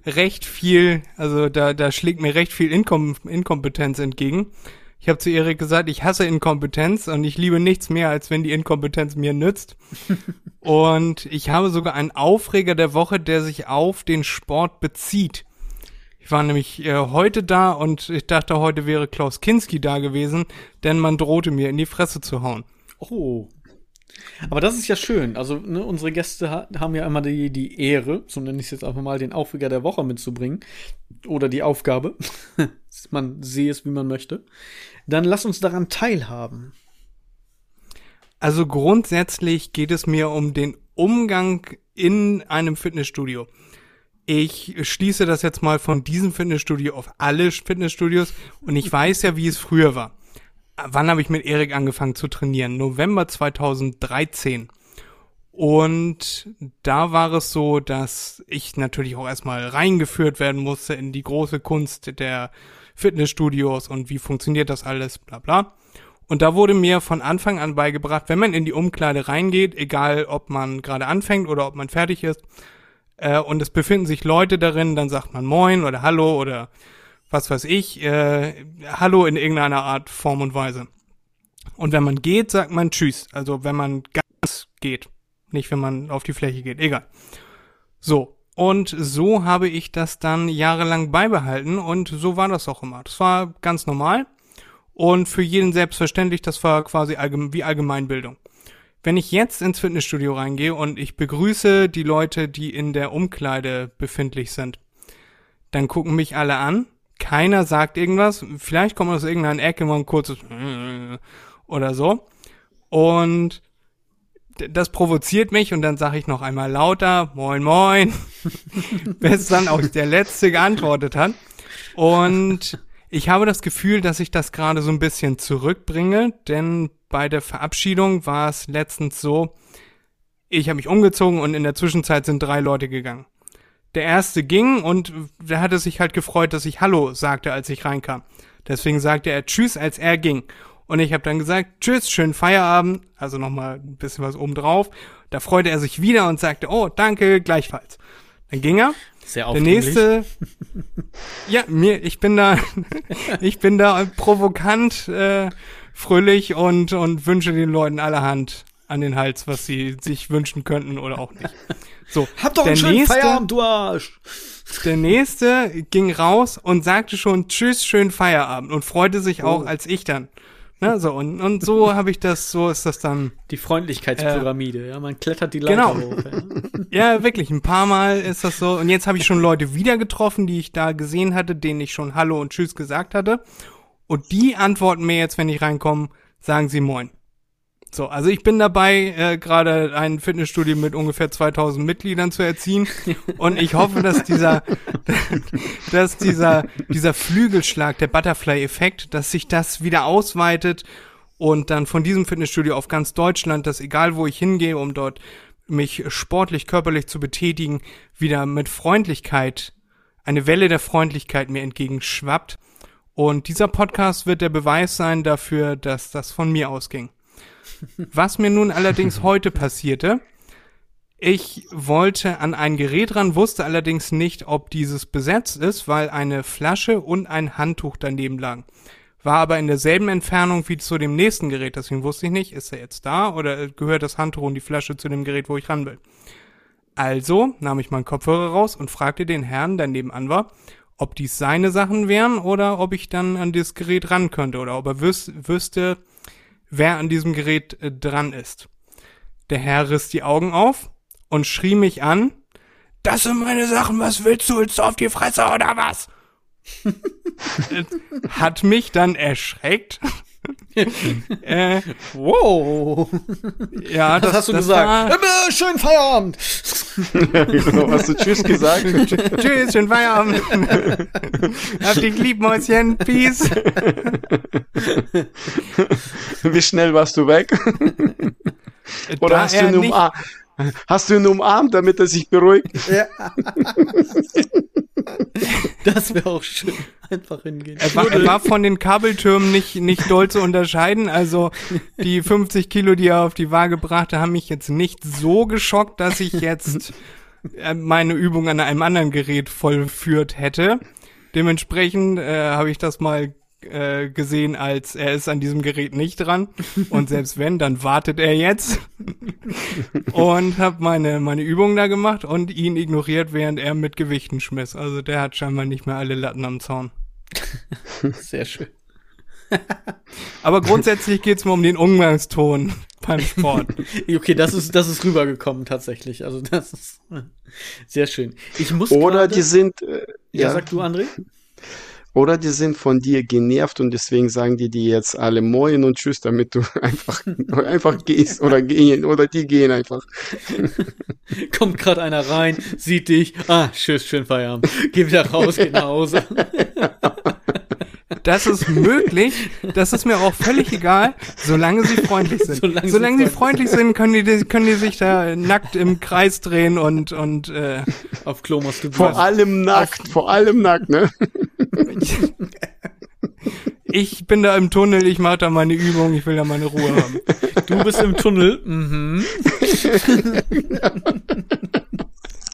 recht viel, also da da schlägt mir recht viel Inkom Inkompetenz entgegen. Ich habe zu Erik gesagt, ich hasse Inkompetenz und ich liebe nichts mehr, als wenn die Inkompetenz mir nützt. Und ich habe sogar einen Aufreger der Woche, der sich auf den Sport bezieht. Ich war nämlich äh, heute da und ich dachte, heute wäre Klaus Kinski da gewesen, denn man drohte mir in die Fresse zu hauen. Oh. Aber das ist ja schön. Also, ne, unsere Gäste ha haben ja immer die, die Ehre, so nenne ich es jetzt einfach mal, den Aufreger der Woche mitzubringen. Oder die Aufgabe. man sehe es, wie man möchte. Dann lass uns daran teilhaben. Also grundsätzlich geht es mir um den Umgang in einem Fitnessstudio. Ich schließe das jetzt mal von diesem Fitnessstudio auf alle Fitnessstudios und ich weiß ja, wie es früher war. Wann habe ich mit Erik angefangen zu trainieren? November 2013. Und da war es so, dass ich natürlich auch erstmal reingeführt werden musste in die große Kunst der Fitnessstudios und wie funktioniert das alles, bla bla. Und da wurde mir von Anfang an beigebracht, wenn man in die Umkleide reingeht, egal ob man gerade anfängt oder ob man fertig ist, äh, und es befinden sich Leute darin, dann sagt man Moin oder Hallo oder was weiß ich, äh, Hallo in irgendeiner Art, Form und Weise. Und wenn man geht, sagt man Tschüss. Also wenn man ganz geht. Nicht, wenn man auf die Fläche geht. Egal. So. Und so habe ich das dann jahrelang beibehalten und so war das auch immer. Das war ganz normal und für jeden selbstverständlich. Das war quasi allgemein, wie Allgemeinbildung. Wenn ich jetzt ins Fitnessstudio reingehe und ich begrüße die Leute, die in der Umkleide befindlich sind, dann gucken mich alle an. Keiner sagt irgendwas. Vielleicht kommt aus irgendeiner Ecke mal ein kurzes oder so. Und das provoziert mich und dann sage ich noch einmal lauter, moin moin, bis dann auch der Letzte geantwortet hat. Und ich habe das Gefühl, dass ich das gerade so ein bisschen zurückbringe, denn bei der Verabschiedung war es letztens so, ich habe mich umgezogen und in der Zwischenzeit sind drei Leute gegangen. Der erste ging und der hatte sich halt gefreut, dass ich Hallo sagte, als ich reinkam. Deswegen sagte er Tschüss, als er ging. Und ich habe dann gesagt, tschüss, schönen Feierabend, also nochmal ein bisschen was obendrauf. Da freute er sich wieder und sagte, oh, danke, gleichfalls. Dann ging er. Sehr Der nächste, ja, mir, ich bin da, ich bin da provokant, äh, fröhlich und, und wünsche den Leuten allerhand an den Hals, was sie sich wünschen könnten oder auch nicht. So, Hab doch einen schönen nächste, Feierabend, du Arsch. der nächste ging raus und sagte schon Tschüss, schönen Feierabend und freute sich auch Oh. als ich dann. Na, so, und, und so habe ich das, so ist das dann. Die Freundlichkeitspyramide, ja, man klettert die Leiter Genau. hoch. Ja. Ja, wirklich, ein paar Mal ist das so. Und jetzt habe ich schon Leute wieder getroffen, die ich da gesehen hatte, denen ich schon Hallo und Tschüss gesagt hatte. Und die antworten mir jetzt, wenn ich reinkomme, sagen sie Moin. So, also ich bin dabei, äh, gerade ein Fitnessstudio mit ungefähr 2000 Mitgliedern zu erziehen und ich hoffe, dass dieser, dass dieser, dieser Flügelschlag, der Butterfly-Effekt, dass sich das wieder ausweitet und dann von diesem Fitnessstudio auf ganz Deutschland, dass egal wo ich hingehe, um dort mich sportlich, körperlich zu betätigen, wieder mit Freundlichkeit, eine Welle der Freundlichkeit mir entgegenschwappt. Und dieser Podcast wird der Beweis sein dafür, dass das von mir ausging. Was mir nun allerdings heute passierte, ich wollte an ein Gerät ran, wusste allerdings nicht, ob dieses besetzt ist, weil eine Flasche und ein Handtuch daneben lagen. War aber in derselben Entfernung wie zu dem nächsten Gerät, deswegen wusste ich nicht, ist er jetzt da oder gehört das Handtuch und die Flasche zu dem Gerät, wo ich ran will. Also nahm ich meinen Kopfhörer raus und fragte den Herrn, der nebenan war, ob dies seine Sachen wären oder ob ich dann an das Gerät ran könnte oder ob er wüs wüsste, wer an diesem Gerät äh, dran ist. Der Herr riss die Augen auf und schrie mich an, das sind meine Sachen, was willst du, willst du auf die Fresse oder was? Hat mich dann erschreckt. äh, wow. Ja, das, Was hast du das gesagt? War, Äh, schönen Feierabend. ja, genau, hast du Tschüss gesagt? Tschüss, schönen Feierabend. Hab dich lieb, Mäuschen. Peace. Wie schnell warst du weg? Oder Da hast du, ihn nicht- umarmt, hast du ihn umarmt, damit er sich beruhigt? Ja. das wäre auch schön. Einfach hingehen. Er war, er war von den Kabeltürmen nicht, nicht doll zu unterscheiden. Also die 50 Kilo, die er auf die Waage brachte, haben mich jetzt nicht so geschockt, dass ich jetzt äh, meine Übung an einem anderen Gerät vollführt hätte. Dementsprechend äh, habe ich das mal äh, gesehen, als er ist an diesem Gerät nicht dran. Und selbst wenn, dann wartet er jetzt. und habe meine, meine Übung da gemacht und ihn ignoriert, während er mit Gewichten schmiss. Also der hat scheinbar nicht mehr alle Latten am Zaun. Sehr schön. Aber grundsätzlich geht's mir um den Umgangston beim Sport. Okay, das ist, das ist rübergekommen tatsächlich. Also das ist sehr schön. Ich muss Oder gerade- die sind, äh, Ja, ja, sag du, André? Oder die sind von dir genervt und deswegen sagen die dir jetzt alle Moin und Tschüss, damit du einfach, einfach gehst oder gehen oder die gehen einfach. Kommt gerade einer rein, sieht dich. Ah, tschüss, schönen Feierabend. Geh wieder raus, geh nach Hause. Das ist möglich. Das ist mir auch völlig egal, solange sie freundlich sind. Solange Solange, sie sie freundlich sind, können die, können die sich da nackt im Kreis drehen und, und äh, Auf Klo musst du Vor allem nackt, vor allem nackt, ne? ich bin da im Tunnel, ich mache da meine Übung, ich will da meine Ruhe haben. Du bist im Tunnel. Mhm.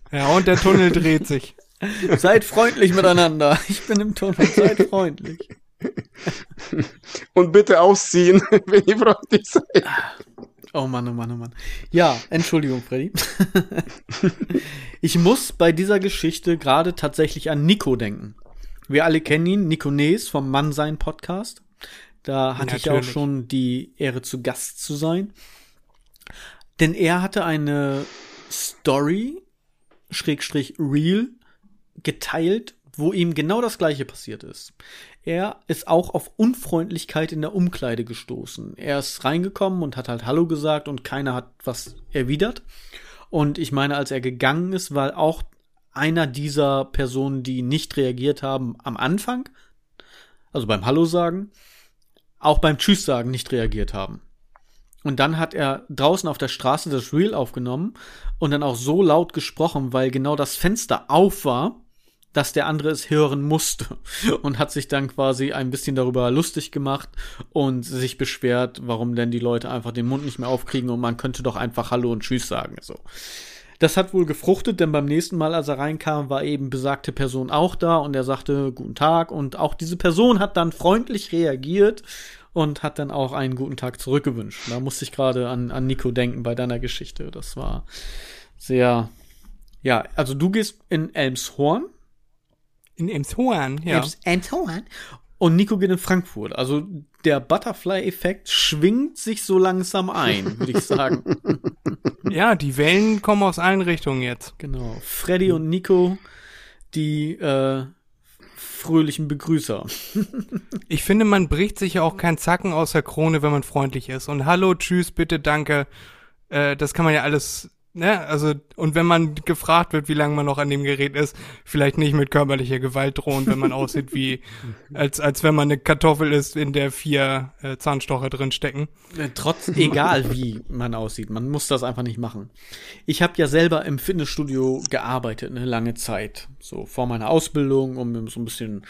Ja, und der Tunnel dreht sich. Seid freundlich miteinander. Ich bin im Tunnel. Seid freundlich. Und bitte ausziehen, wenn ihr freundlich seid. Oh Mann, oh Mann, oh Mann. Ja, Entschuldigung, Freddy. ich muss bei dieser Geschichte gerade tatsächlich an Nico denken. Wir alle kennen ihn, Nico Nees vom Mannsein Podcast. Da hatte ich auch Natürlich. schon die Ehre zu Gast zu sein. Denn er hatte eine Story, Schrägstrich Real, geteilt, wo ihm genau das gleiche passiert ist. Er ist auch auf Unfreundlichkeit in der Umkleide gestoßen. Er ist reingekommen und hat halt Hallo gesagt und keiner hat was erwidert. Und ich meine, als er gegangen ist, war auch einer dieser Personen, die nicht reagiert haben am Anfang, also beim Hallo sagen, auch beim Tschüss sagen nicht reagiert haben. Und dann hat er draußen auf der Straße das Reel aufgenommen und dann auch so laut gesprochen, weil genau das Fenster auf war, dass der andere es hören musste und hat sich dann quasi ein bisschen darüber lustig gemacht und sich beschwert, warum denn die Leute einfach den Mund nicht mehr aufkriegen und man könnte doch einfach Hallo und Tschüss sagen. So. Das hat wohl gefruchtet, denn beim nächsten Mal, als er reinkam, war eben besagte Person auch da und er sagte Guten Tag und auch diese Person hat dann freundlich reagiert und hat dann auch einen guten Tag zurückgewünscht. Da musste ich gerade an, an Nico denken bei deiner Geschichte. Das war sehr, ja, also du gehst in Elmshorn In Emshorn, ja. Elmshorn. Und Nico geht in Frankfurt. Also der Butterfly-Effekt schwingt sich so langsam ein, würde ich sagen. Ja, die Wellen kommen aus allen Richtungen jetzt. genau. Freddy und Nico, die äh, fröhlichen Begrüßer. ich finde, man bricht sich ja auch keinen Zacken aus der Krone, wenn man freundlich ist. Und hallo, tschüss, bitte, danke. Äh, das kann man ja alles Ne, also, und wenn man gefragt wird, wie lange man noch an dem Gerät ist, vielleicht nicht mit körperlicher Gewalt drohen, wenn man aussieht wie, als, als wenn man eine Kartoffel ist, in der vier äh, Zahnstocher drin stecken. Äh, trotz, egal wie man aussieht, man muss das einfach nicht machen. Ich habe ja selber im Fitnessstudio gearbeitet, eine lange Zeit. So vor meiner Ausbildung, um so ein bisschen,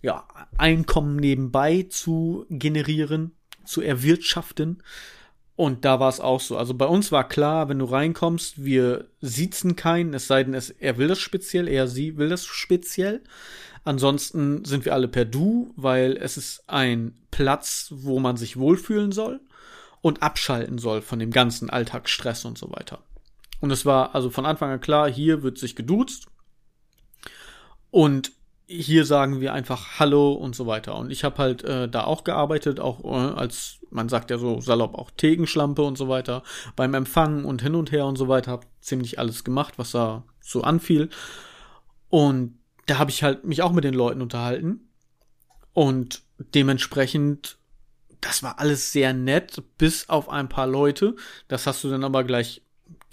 ja, Einkommen nebenbei zu generieren, zu erwirtschaften. Und da war es auch so. Also bei uns war klar, wenn du reinkommst, wir siezen keinen, es sei denn, es, er will das speziell, er sie will das speziell. Ansonsten sind wir alle per Du, weil es ist ein Platz, wo man sich wohlfühlen soll und abschalten soll von dem ganzen Alltagsstress und so weiter. Und es war also von Anfang an klar, hier wird sich geduzt. Und hier sagen wir einfach Hallo und so weiter. Und ich habe halt äh, da auch gearbeitet, auch äh, als, man sagt ja so salopp, auch Tegenschlampe und so weiter, beim Empfangen und hin und her und so weiter, habe ziemlich alles gemacht, was da so anfiel. Und da habe ich halt mich auch mit den Leuten unterhalten. Und dementsprechend, das war alles sehr nett, bis auf ein paar Leute. Das hast du dann aber gleich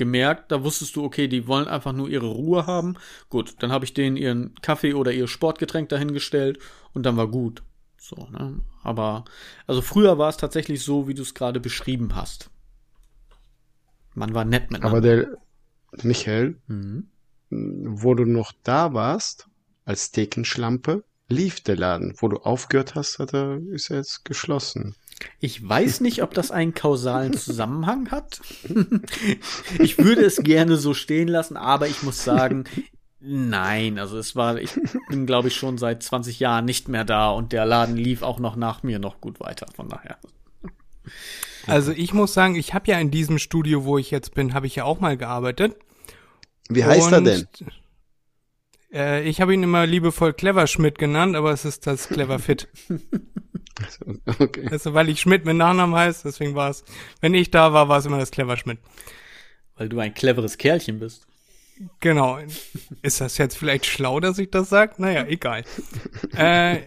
gemerkt, da wusstest du, okay, die wollen einfach nur ihre Ruhe haben. Gut, dann habe ich denen ihren Kaffee oder ihr Sportgetränk dahingestellt und dann war gut. So, ne? Aber, also früher war es tatsächlich so, wie du es gerade beschrieben hast. Man war nett miteinander. Aber der, Michael, mhm. wo du noch da warst, als Thekenschlampe, lief der Laden. Wo du aufgehört hast, hat er, ist er jetzt geschlossen. Ich weiß nicht, ob das einen kausalen Zusammenhang hat. ich würde es gerne so stehen lassen, aber ich muss sagen, nein. Also es war, ich bin glaube ich schon seit 20 Jahren nicht mehr da und der Laden lief auch noch nach mir noch gut weiter. Von daher. Also ich muss sagen, ich habe ja in diesem Studio, wo ich jetzt bin, habe ich ja auch mal gearbeitet. Wie heißt und, er denn? Äh, ich habe ihn immer liebevoll Clever Schmidt genannt, aber es ist das Clever Fit. Okay. Also, weil ich Schmidt mit Nachnamen heißt, deswegen war es, wenn ich da war, war es immer das Clever Schmidt. Weil du ein cleveres Kerlchen bist. Genau. Ist das jetzt vielleicht schlau, dass ich das sage? Naja, egal. äh,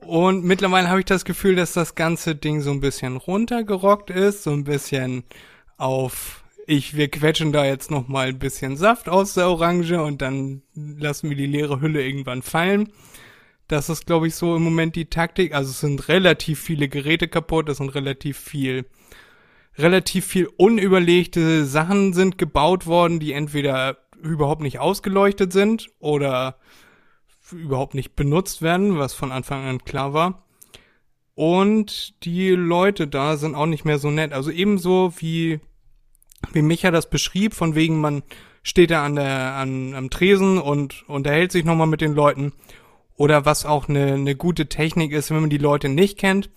und mittlerweile habe ich das Gefühl, dass das ganze Ding so ein bisschen runtergerockt ist, so ein bisschen auf ich, wir quetschen da jetzt noch mal ein bisschen Saft aus der Orange und dann lassen wir die leere Hülle irgendwann fallen. Das ist, glaube ich, so im Moment die Taktik. Also es sind relativ viele Geräte kaputt, es sind relativ viel, relativ viel unüberlegte Sachen sind gebaut worden, die entweder überhaupt nicht ausgeleuchtet sind oder überhaupt nicht benutzt werden, was von Anfang an klar war. Und die Leute da sind auch nicht mehr so nett. Also ebenso wie, wie Micha das beschrieb, von wegen man steht da an der, an, am Tresen und unterhält sich nochmal mit den Leuten oder was auch eine, eine gute Technik ist, wenn man die Leute nicht kennt.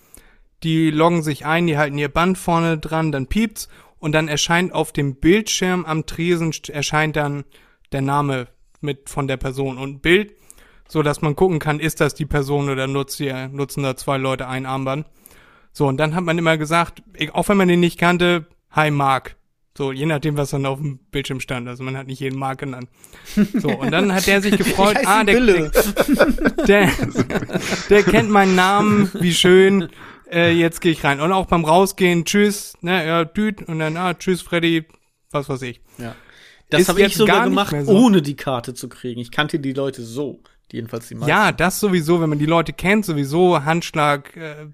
Die loggen sich ein, die halten ihr Band vorne dran, dann piept's und dann erscheint auf dem Bildschirm am Tresen erscheint dann der Name mit von der Person und Bild, so dass man gucken kann, ist das die Person oder nutzt hier, nutzen da zwei Leute ein Armband. So, und dann hat man immer gesagt, auch wenn man den nicht kannte, hi Mark. So, je nachdem, was dann auf dem Bildschirm stand. Also man hat nicht jeden Mark genannt. So, und dann hat der sich gefreut, ah, der, der, der, der kennt meinen Namen, wie schön, äh, jetzt gehe ich rein. Und auch beim Rausgehen, tschüss, ne, ja, düt, und dann, ah, tschüss, Freddy, was weiß ich. Ja. Das habe ich sogar gemacht, so. ohne die Karte zu kriegen. Ich kannte die Leute so. Jedenfalls die meisten. Ja, das sowieso, wenn man die Leute kennt, sowieso, Handschlag, äh,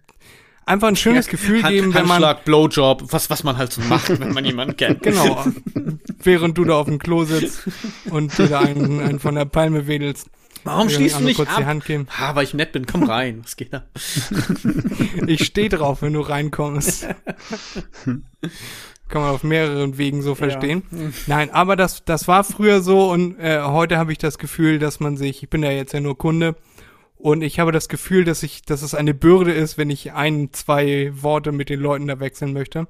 einfach ein schönes ja, Gefühl Hand, geben, wenn man Handschlag, Blowjob, was was man halt so macht, wenn man jemanden kennt. Genau. Während du da auf dem Klo sitzt und dir da einen, einen von der Palme wedelst. Warum schließt du nicht kurz ab? Die Hand geben. Ha, weil ich nett bin, komm rein. Was geht da? ich stehe drauf, wenn du reinkommst. Kann man auf mehreren Wegen so verstehen. Ja. Nein, aber das, das war früher so und äh, heute habe ich das Gefühl, dass man sich, ich bin ja jetzt ja nur Kunde, und ich habe das Gefühl, dass ich, dass es eine Bürde ist, wenn ich ein, zwei Worte mit den Leuten da wechseln möchte.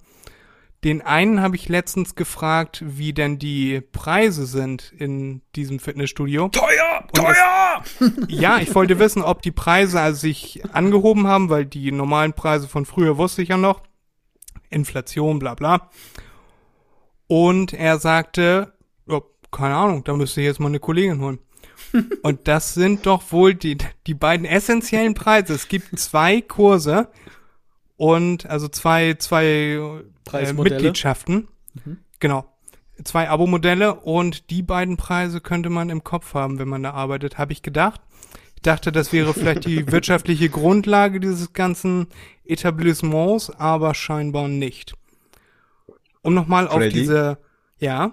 Den einen habe ich letztens gefragt, wie denn die Preise sind in diesem Fitnessstudio. Teuer! Teuer! Es, ja, ich wollte wissen, ob die Preise also sich angehoben haben, weil die normalen Preise von früher wusste ich ja noch. Inflation, bla bla. Und er sagte, oh, keine Ahnung, da müsste ich jetzt mal eine Kollegin holen. Und das sind doch wohl die, die beiden essentiellen Preise. Es gibt zwei Kurse und also zwei, zwei äh. Mitgliedschaften. Mhm. Genau. Zwei Abo-Modelle und die beiden Preise könnte man im Kopf haben, wenn man da arbeitet, habe ich gedacht. Ich dachte, das wäre vielleicht die wirtschaftliche Grundlage dieses ganzen Etablissements, aber scheinbar nicht. Um nochmal auf diese, ja,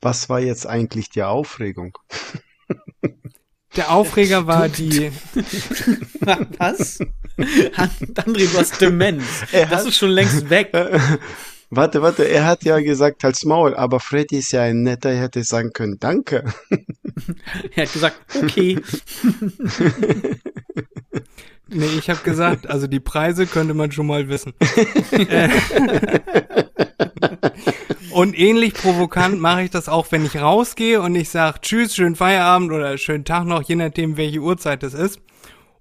Was war jetzt eigentlich die Aufregung? der Aufreger war die, Was? André, du hast Demenz. Er Das hat- ist schon längst weg. Warte, warte, er hat ja gesagt, halt's Maul, aber Freddy ist ja ein netter, er hätte sagen können, danke. Er hat gesagt, okay. Nee, ich habe gesagt, also die Preise könnte man schon mal wissen. Und ähnlich provokant mache ich das auch, wenn ich rausgehe und ich sage Tschüss, schönen Feierabend oder schönen Tag noch, je nachdem, welche Uhrzeit es ist.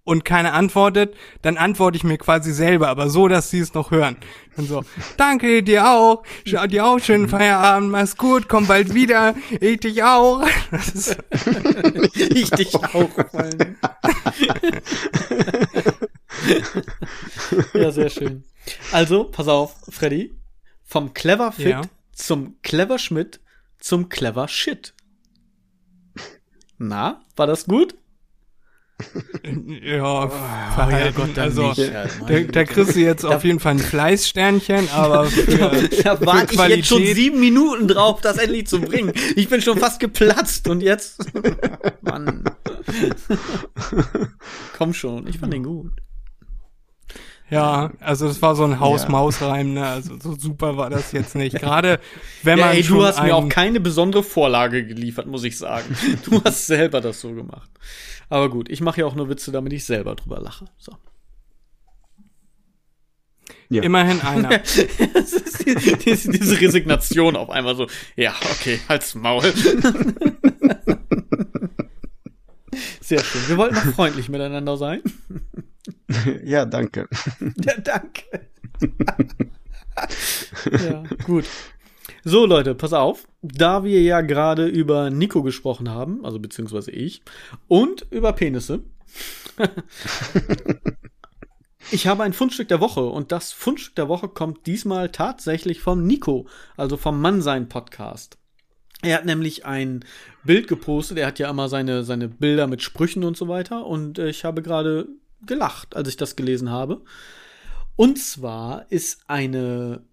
Und keiner antwortet, dann antworte ich mir quasi selber, aber so, dass sie es noch hören. Und so, danke dir auch, schau dir auch schönen Feierabend, mach's gut, komm bald wieder, ich dich auch. Ich dich auch. ja, sehr schön. Also, pass auf, Freddy. Vom Clever Fit Ja. zum Clever Schmidt zum Clever Shit. Na, war das gut? Ja, verhalten. also, nicht, Da, da kriegst du jetzt auf jeden Fall ein Fleißsternchen, aber für, Da warte ich jetzt schon sieben Minuten drauf, das endlich zu bringen. Ich bin schon fast geplatzt und jetzt. Mann. Komm schon, ich fand den gut. Ja, also das war so ein Haus-Maus-Reim, ne? Also so super war das jetzt nicht. Gerade wenn Ja, man ey, schon du hast mir auch keine besondere Vorlage geliefert, muss ich sagen. Du hast selber das so gemacht. Aber gut, ich mache ja auch nur Witze, damit ich selber drüber lache. So. Ja. immerhin einer. Das ist die, diese, diese Resignation auf einmal so. Ja, okay, halt's Maul. Sehr schön. Wir wollten noch freundlich miteinander sein. ja, danke. Ja, danke. ja, gut. So, Leute, pass auf. Da wir ja gerade über Nico gesprochen haben, also beziehungsweise ich, und über Penisse. ich habe ein Fundstück der Woche und das Fundstück der Woche kommt diesmal tatsächlich von Nico, also vom Mannsein Podcast. Er hat nämlich ein Bild gepostet. Er hat ja immer seine, seine Bilder mit Sprüchen und so weiter. Und ich habe gerade gelacht, als ich das gelesen habe. Und zwar ist eine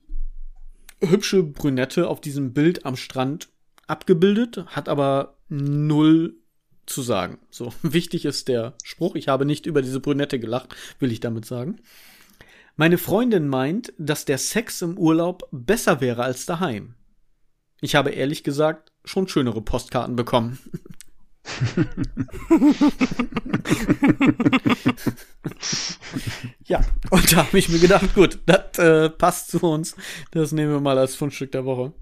hübsche Brünette auf diesem Bild am Strand abgebildet, hat aber null zu sagen. So, wichtig ist der Spruch. Ich habe nicht über diese Brünette gelacht, will ich damit sagen. Meine Freundin meint, dass der Sex im Urlaub besser wäre als daheim. Ich habe ehrlich gesagt schon schönere Postkarten bekommen. ja, und da habe ich mir gedacht, gut, das äh, passt zu uns. Das nehmen wir mal als Fundstück der Woche.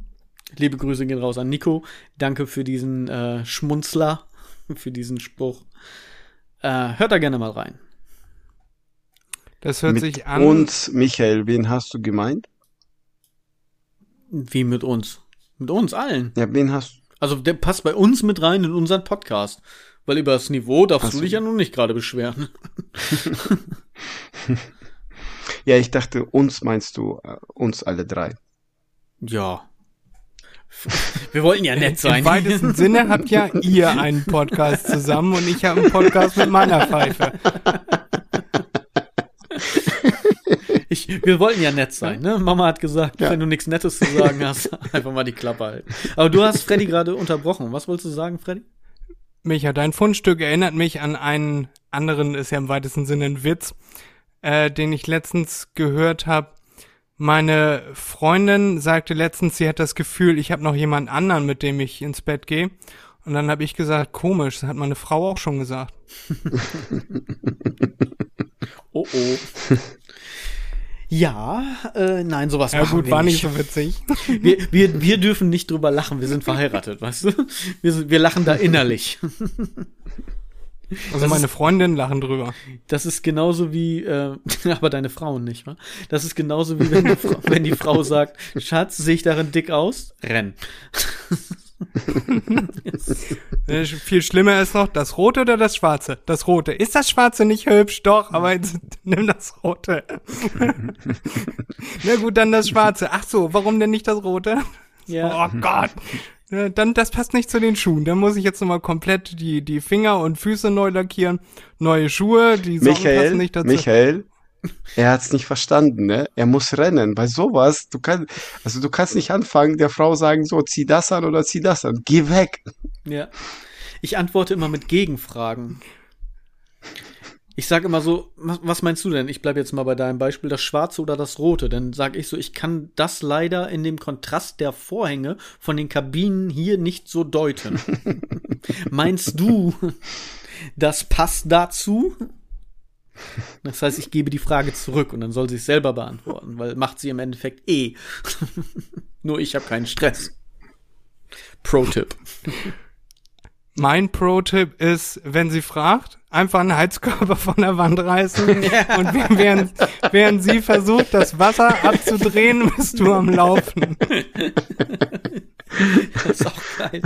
Liebe Grüße gehen raus an Nico. Danke für diesen äh, Schmunzler, für diesen Spruch. Äh, hört da gerne mal rein. Das hört Mit sich an. uns, Michael, wen hast du gemeint? Wie mit uns? Mit uns allen. Ja, wen hast Also der passt bei uns mit rein in unseren Podcast. Weil über das Niveau darfst Ach du dich ja nun nicht gerade beschweren. Ja, ich dachte, uns meinst du, äh, uns alle drei. Ja. Wir wollten ja nett sein. Im weitesten Sinne habt ja ihr einen Podcast zusammen und ich habe einen Podcast mit meiner Pfeife. Ich, wir wollten ja nett sein, ne? Mama hat gesagt, Ja. wenn du nichts Nettes zu sagen hast, einfach mal die Klappe halten. Aber du hast Freddy gerade unterbrochen. Was wolltest du sagen, Freddy? Micha, dein Fundstück erinnert mich an einen anderen, ist ja im weitesten Sinne ein Witz, äh, den ich letztens gehört habe. Meine Freundin sagte letztens, sie hat das Gefühl, ich habe noch jemand anderen, mit dem ich ins Bett gehe. Und dann habe ich gesagt, komisch, das hat meine Frau auch schon gesagt. Oh oh. Ja, äh, nein, sowas Ja gut, war nicht. so witzig. Wir, wir, wir dürfen nicht drüber lachen, wir sind verheiratet, weißt du? Wir, wir lachen da innerlich. Also Das meine Freundinnen lachen drüber. Das ist genauso wie, äh, aber deine Frauen nicht, wa? Das ist genauso wie wenn die, Frau, wenn die Frau sagt, Schatz, sehe ich darin dick aus? Renn. Äh, Viel schlimmer ist noch, das Rote oder das Schwarze? Das Rote. Ist das Schwarze nicht hübsch? Doch, aber jetzt nimm das Rote. Na gut, dann das Schwarze. Ach so, warum denn nicht das Rote? Ja. Oh Gott. Dann, das passt nicht zu den Schuhen. Dann muss ich jetzt nochmal komplett die, die Finger und Füße neu lackieren. Neue Schuhe, die Socken Michael, passen nicht dazu. Michael, er hat's nicht verstanden, ne? Er muss rennen. Bei sowas, du kannst, also du kannst nicht anfangen, der Frau sagen, so, zieh das an oder zieh das an. Geh weg. Ja. Ich antworte immer mit Gegenfragen. Ich sage immer so, was, was meinst du denn? Ich bleibe jetzt mal bei deinem Beispiel, das Schwarze oder das Rote. Dann sage ich so, ich kann das leider in dem Kontrast der Vorhänge von den Kabinen hier nicht so deuten. Meinst du, das passt dazu? Das heißt, ich gebe die Frage zurück und dann soll sie es selber beantworten, weil macht sie im Endeffekt eh. Nur ich habe keinen Stress. Pro-Tipp. Mein Pro-Tipp ist, wenn sie fragt, einfach einen Heizkörper von der Wand reißen und während, während sie versucht, das Wasser abzudrehen, bist du am Laufen. Das ist auch geil.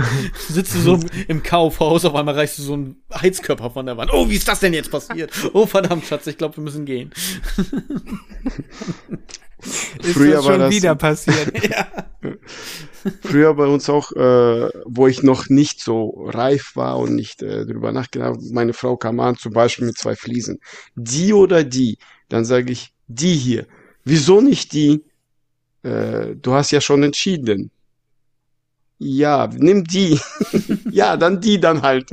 Sitzt du so im- Kaufhaus, auf einmal reichst du so einen Heizkörper von der Wand. Oh, wie ist das denn jetzt passiert? Oh, verdammt, Schatz, ich glaube, wir müssen gehen. Ist Früher das war schon das- wieder passiert. Früher bei uns auch, äh, wo ich noch nicht so reif war und nicht äh, drüber nachgedacht habe, meine Frau kam an, zum Beispiel mit zwei Fliesen. Die oder die? Dann sage ich, die hier. Wieso nicht die? Äh, du hast ja schon entschieden. Ja, nimm die. ja, dann die dann halt.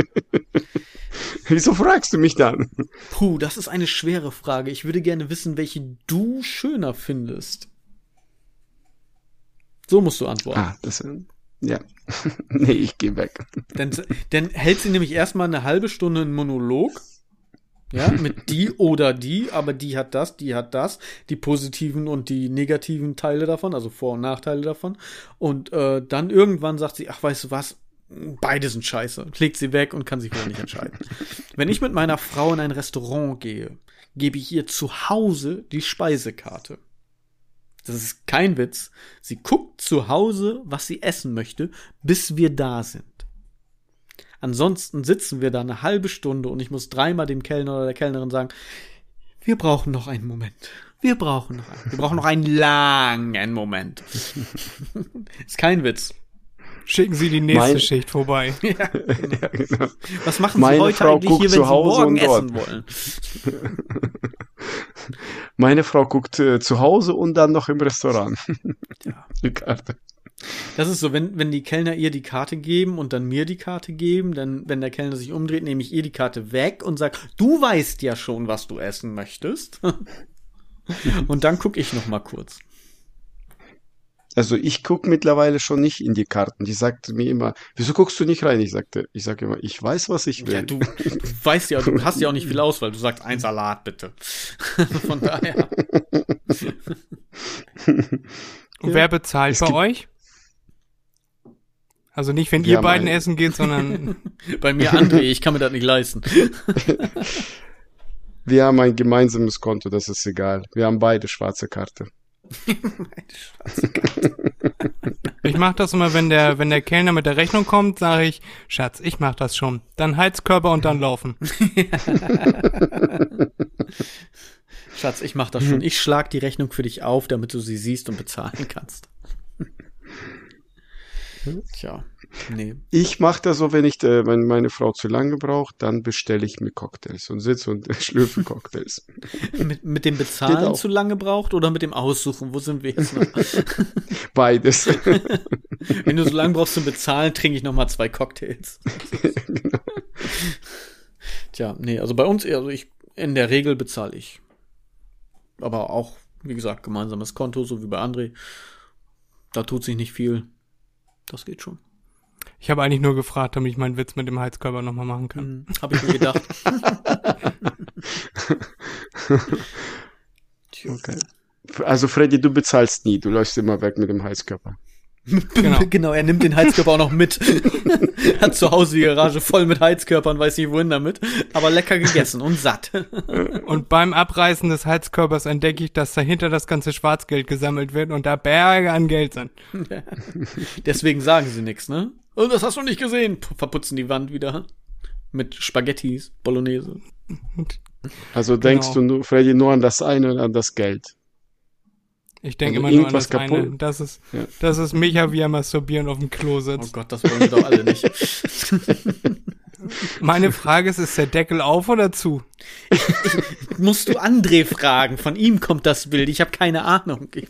Wieso fragst du mich dann? Puh, das ist eine schwere Frage. Ich würde gerne wissen, welche du schöner findest. So musst du antworten. Ah, das, äh, ja. nee, ich gehe weg. Dann, dann hält sie nämlich erstmal eine halbe Stunde einen Monolog. Ja, mit die oder die, aber die hat das, die hat das, die positiven und die negativen Teile davon, also Vor- und Nachteile davon. Und äh, dann irgendwann sagt sie, ach, weißt du was, beide sind scheiße. Legt sie weg und kann sich wieder nicht entscheiden. Wenn ich mit meiner Frau in ein Restaurant gehe, gebe ich ihr zu Hause die Speisekarte. Das ist kein Witz. Sie guckt zu Hause, was sie essen möchte, bis wir da sind. Ansonsten sitzen wir da eine halbe Stunde und ich muss dreimal dem Kellner oder der Kellnerin sagen, wir brauchen noch einen Moment. Wir brauchen noch einen. Wir brauchen noch einen langen Moment. ist kein Witz. Schicken Sie die nächste Mein- Schicht vorbei. ja, genau. Was machen Meine Sie heute Frau eigentlich hier, wenn zu Sie Hause morgen und dort. essen wollen? Meine Frau guckt äh, zu Hause und dann noch im Restaurant. Ja. Die Karte. Das ist so, wenn, wenn die Kellner ihr die Karte geben und dann mir die Karte geben, dann, wenn der Kellner sich umdreht, nehme ich ihr die Karte weg und sage, du weißt ja schon, was du essen möchtest. und dann gucke ich noch mal kurz. Also ich guck mittlerweile schon nicht in die Karten. Die sagt mir immer, wieso guckst du nicht rein? Ich sagte, ich sage immer, ich weiß, was ich will. Ja, du, du weißt ja, du hast ja auch nicht viel Auswahl. Du sagst ein Salat bitte. Von daher. Und wer bezahlt Es bei euch? Also nicht, wenn ihr beiden ein- essen geht, sondern Bei mir André, ich kann mir das nicht leisten. Wir haben ein gemeinsames Konto, das ist egal. Wir haben beide schwarze Karte. Ich mache das immer, wenn der, wenn der Kellner mit der Rechnung kommt, sage ich, Schatz, ich mach das schon. Dann Heizkörper und dann laufen. Schatz, ich mach das schon. Ich schlag die Rechnung für dich auf, damit du sie siehst und bezahlen kannst. Tja, nee. Ich mache das so, wenn ich, äh, wenn meine Frau zu lange braucht, dann bestelle ich mir Cocktails und sitze und schlürfe Cocktails. Mit, mit dem Bezahlen zu lange braucht oder mit dem Aussuchen? Wo sind wir jetzt noch? Beides. Wenn du so lange brauchst zum Bezahlen, trinke ich noch mal zwei Cocktails. genau. Tja, nee, also bei uns, also ich, in der Regel bezahle ich. Aber auch, wie gesagt, gemeinsames Konto, so wie bei André. Da tut sich nicht viel. Das geht schon. Ich habe eigentlich nur gefragt, damit ich meinen Witz mit dem Heizkörper nochmal machen kann. Hm, Habe ich mir gedacht. Okay. Also Freddy, du bezahlst nie, du läufst immer weg mit dem Heißkörper. Genau. genau, er nimmt den Heizkörper auch noch mit. Hat zu Hause die Garage voll mit Heizkörpern, weiß nicht wohin damit. Aber lecker gegessen und satt. und beim Abreißen des Heizkörpers entdecke ich, dass dahinter das ganze Schwarzgeld gesammelt wird und da Berge an Geld sind. Deswegen sagen sie nichts, ne? Und das hast du nicht gesehen. Verputzen die Wand wieder. Mit Spaghettis, Bolognese. Also denkst genau. du, Freddy, nur an das eine und an das Geld? Ich denke also immer nur an das kaputt. eine. Das ist, ja. das ist Micha, wie er masturbieren auf dem Klo sitzt. Oh Gott, das wollen wir doch alle nicht. Meine Frage ist, ist der Deckel auf oder zu? musst du André fragen. Von ihm kommt das Bild. Ich habe keine Ahnung. Ich,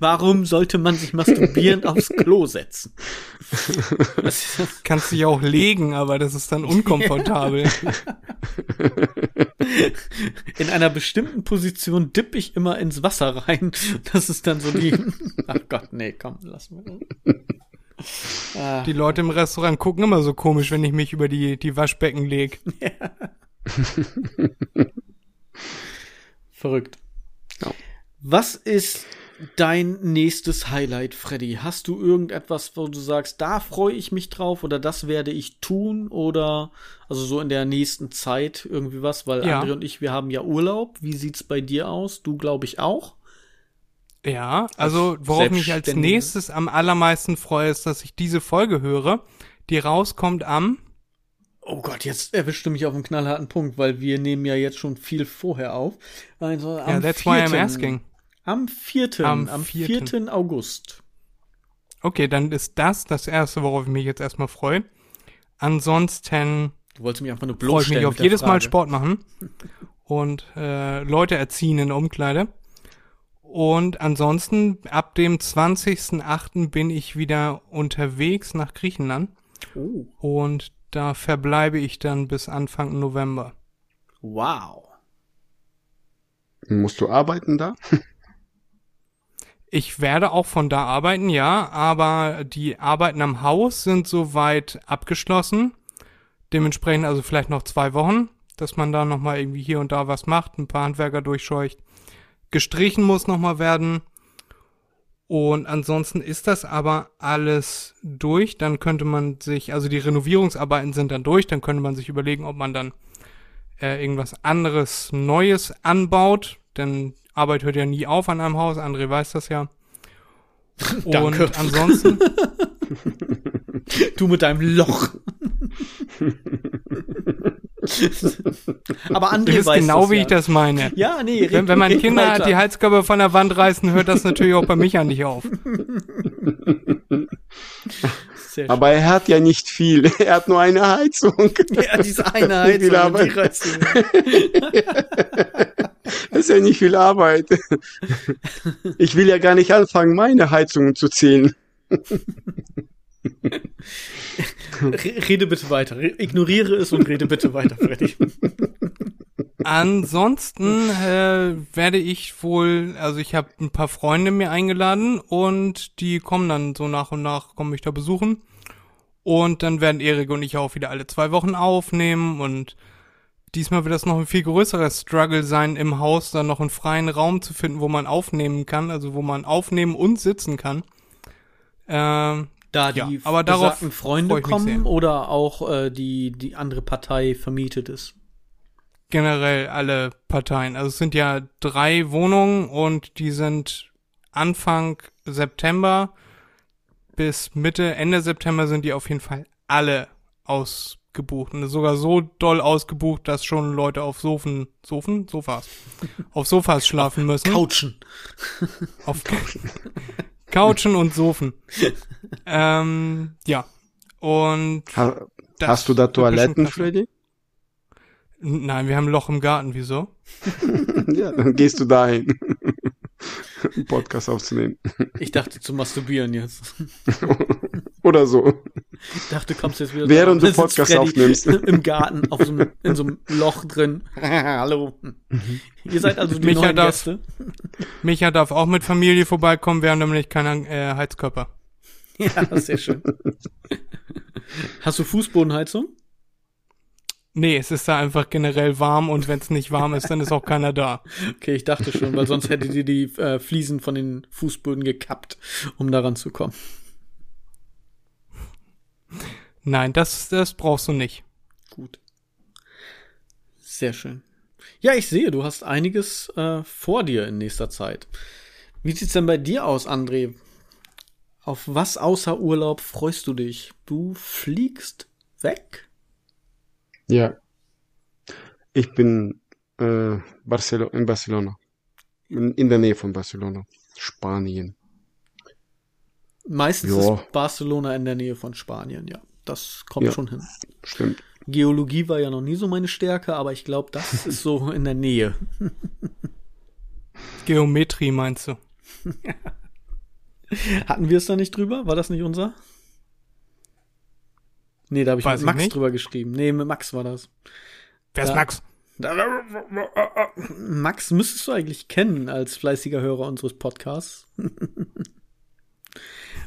warum sollte man sich masturbierend aufs Klo setzen? Kannst dich auch legen, aber das ist dann unkomfortabel. In einer bestimmten Position dipp ich immer ins Wasser rein. Das ist dann so die. Ach Gott, nee, komm, lass mal. Die Leute im Restaurant gucken immer so komisch, wenn ich mich über die, die Waschbecken leg. Ja. Verrückt. Ja. Was ist dein nächstes Highlight, Freddy? Hast du irgendetwas, wo du sagst, da freue ich mich drauf oder das werde ich tun oder also so in der nächsten Zeit irgendwie was? Weil ja. André und ich, wir haben ja Urlaub. Wie sieht's bei dir aus? Du glaube ich auch. Ja, also worauf mich als nächstes am allermeisten freue, ist, dass ich diese Folge höre, die rauskommt am Oh Gott, jetzt erwischte mich auf einen knallharten Punkt, weil wir nehmen ja jetzt schon viel vorher auf. Also am ja, that's 4. why I'm asking. Am 4. Am, am 4. 4. August. Okay, dann ist das das erste, worauf ich mich jetzt erstmal freue. Ansonsten Du wolltest mich einfach nur bloßstellen. Freue ich mich auf jedes Frage. Mal Sport machen und äh, Leute erziehen in der Umkleide. Und ansonsten ab dem 20.08. bin ich wieder unterwegs nach Griechenland. Oh. Und da verbleibe ich dann bis Anfang November. Wow. Musst du arbeiten da? Ich werde auch von da arbeiten, ja, aber die Arbeiten am Haus sind soweit abgeschlossen. Dementsprechend also vielleicht noch zwei Wochen, dass man da nochmal irgendwie hier und da was macht, ein paar Handwerker durchscheucht. Gestrichen muss nochmal werden. Und ansonsten ist das aber alles durch. Dann könnte man sich, also die Renovierungsarbeiten sind dann durch, dann könnte man sich überlegen, ob man dann äh, irgendwas anderes Neues anbaut. Denn Arbeit hört ja nie auf an einem Haus, André weiß das ja. Und Danke. ansonsten. du mit deinem Loch. Aber André weiß genau, das, wie ja. ich das meine. Ja, nee. Wenn, wenn man Kinder weiter. die Heizkörper von der Wand reißen, hört das natürlich auch bei Micha nicht auf. Aber er hat ja nicht viel. Er hat nur eine Heizung. Ja, diese eine Heizung. Viel Arbeit. das ist ja nicht viel Arbeit. Ich will ja gar nicht anfangen, meine Heizungen zu zählen. Rede bitte weiter. Ignoriere es und rede bitte weiter, Freddy. Ansonsten äh, werde ich wohl, also ich habe ein paar Freunde mir eingeladen und die kommen dann so nach und nach, kommen mich da besuchen. Und dann werden Erik und ich auch wieder alle zwei Wochen aufnehmen und diesmal wird das noch ein viel größerer Struggle sein, im Haus dann noch einen freien Raum zu finden, wo man aufnehmen kann, also wo man aufnehmen und sitzen kann. Ähm, da die ja, aber darauf Freunde kommen oder auch äh, die, die andere Partei vermietet ist? Generell alle Parteien. Also es sind ja drei Wohnungen und die sind Anfang September bis Mitte, Ende September sind die auf jeden Fall alle ausgebucht. Und sogar so doll ausgebucht, dass schon Leute auf Sofen, Sofen, Sofas, auf Sofas schlafen müssen. Couchen. Auf Couchen. Couchen und Sofen. ähm, ja. Und ha hast du da Toiletten, Freddy? Nein, wir haben ein Loch im Garten. Wieso? ja, dann gehst du dahin. einen Podcast aufzunehmen. Ich dachte zu masturbieren jetzt. Oder so. Ich dachte, du kommst jetzt wieder Während du Podcast aufnimmst. Im Garten, auf so einem, in so einem Loch drin. Hallo. Mhm. Ihr seid also die Micha neuen darf, Gäste. Micha darf auch mit Familie vorbeikommen, wir haben nämlich keinen äh, Heizkörper. Ja, sehr schön. Hast du Fußbodenheizung? Nee, es ist da einfach generell warm und wenn es nicht warm ist, dann ist auch keiner da. Okay, ich dachte schon, weil sonst hättet ihr die äh, Fliesen von den Fußböden gekappt, um daran zu kommen. Nein, das, das brauchst du nicht. Gut. Sehr schön. Ja, ich sehe, du hast einiges äh, vor dir in nächster Zeit. Wie sieht's denn bei dir aus, André? Auf was außer Urlaub freust du dich? Du fliegst weg? Ja. Ich bin äh, Barcelo in Barcelona. In, in der Nähe von Barcelona. Spanien. Meistens Ja. ist Barcelona in der Nähe von Spanien, ja. Das kommt Ja. schon hin. Stimmt. Geologie war ja noch nie so meine Stärke, aber ich glaube, das ist so in der Nähe. Geometrie meinst du? Hatten wir es da nicht drüber? War das nicht unser? Nee, da habe ich Weiß mit ich Max nicht. drüber geschrieben. Nee, mit Max war das. Wer ist Ja. Max? Max müsstest du eigentlich kennen als fleißiger Hörer unseres Podcasts.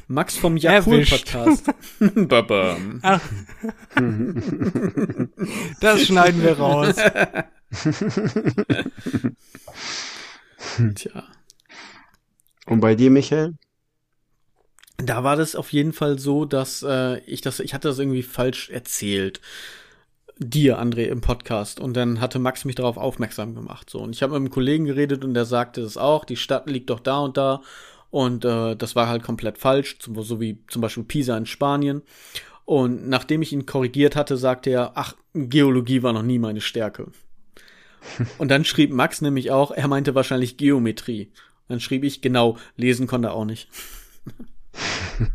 Max vom. Jakul-Podcast. Das schneiden wir raus. Tja. Und bei dir, Michael? Da war das auf jeden Fall so, dass äh, ich das, ich hatte das irgendwie falsch erzählt. Dir, André, im Podcast. Und dann hatte Max mich darauf aufmerksam gemacht. So. Und ich habe mit einem Kollegen geredet und der sagte das auch, die Stadt liegt doch da und da. Und äh, das war halt komplett falsch, zum- so wie zum Beispiel Pisa in Spanien. Und nachdem ich ihn korrigiert hatte, sagte er, ach, Geologie war noch nie meine Stärke. Und dann schrieb Max nämlich auch, er meinte wahrscheinlich Geometrie. Dann schrieb ich, genau, lesen konnte er auch nicht.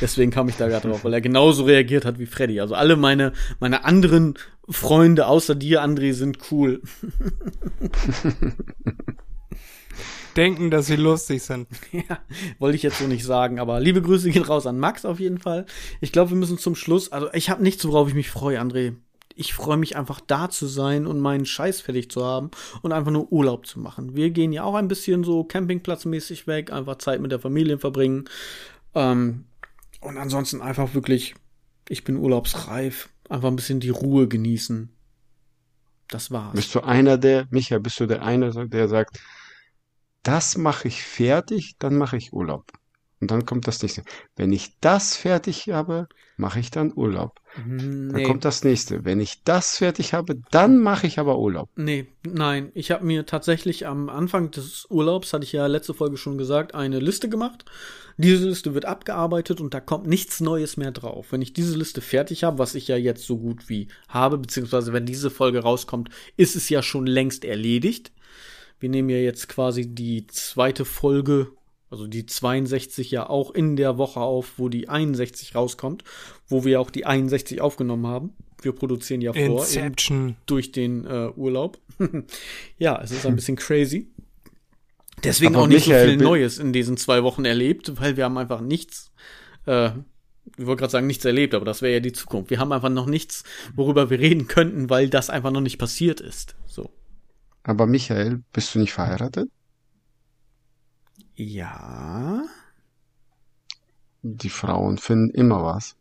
Deswegen kam ich da gerade drauf, weil er genauso reagiert hat wie Freddy. Also alle meine, meine anderen Freunde außer dir, André, sind cool. Denken, dass sie lustig sind. Ja, wollte ich jetzt so nicht sagen, aber liebe Grüße gehen raus an Max auf jeden Fall. Ich glaube, wir müssen zum Schluss, also ich habe nichts, worauf ich mich freue, André. Ich freue mich einfach da zu sein und meinen Scheiß fertig zu haben und einfach nur Urlaub zu machen. Wir gehen ja auch ein bisschen so campingplatzmäßig weg, einfach Zeit mit der Familie verbringen. Ähm, und ansonsten einfach wirklich, ich bin urlaubsreif, einfach ein bisschen die Ruhe genießen. Das war's. Bist du einer der, Michael, bist du der eine, der sagt, das mache ich fertig, dann mache ich Urlaub. Und dann kommt das nächste. Wenn ich das fertig habe, mache ich dann Urlaub. Dann Nee. kommt das nächste. Wenn ich das fertig habe, dann mache ich aber Urlaub. Nee, nein. Ich habe mir tatsächlich am Anfang des Urlaubs, hatte ich ja letzte Folge schon gesagt, eine Liste gemacht. Diese Liste wird abgearbeitet und da kommt nichts Neues mehr drauf. Wenn ich diese Liste fertig habe, was ich ja jetzt so gut wie habe, beziehungsweise wenn diese Folge rauskommt, ist es ja schon längst erledigt. Wir nehmen ja jetzt quasi die zweite Folge, also die 62 ja auch in der Woche auf, wo die 61 rauskommt, wo wir auch die 61 aufgenommen haben. Wir produzieren ja vor, durch den äh, Urlaub. ja, es ist ein bisschen crazy. Deswegen Aber auch nicht Michael, so viel Neues in diesen zwei Wochen erlebt, weil wir haben einfach nichts, äh, ich wollte gerade sagen, nichts erlebt, aber das wäre ja die Zukunft. Wir haben einfach noch nichts, worüber wir reden könnten, weil das einfach noch nicht passiert ist. So. Aber Michael, bist du nicht verheiratet? Ja, Die Frauen finden immer was.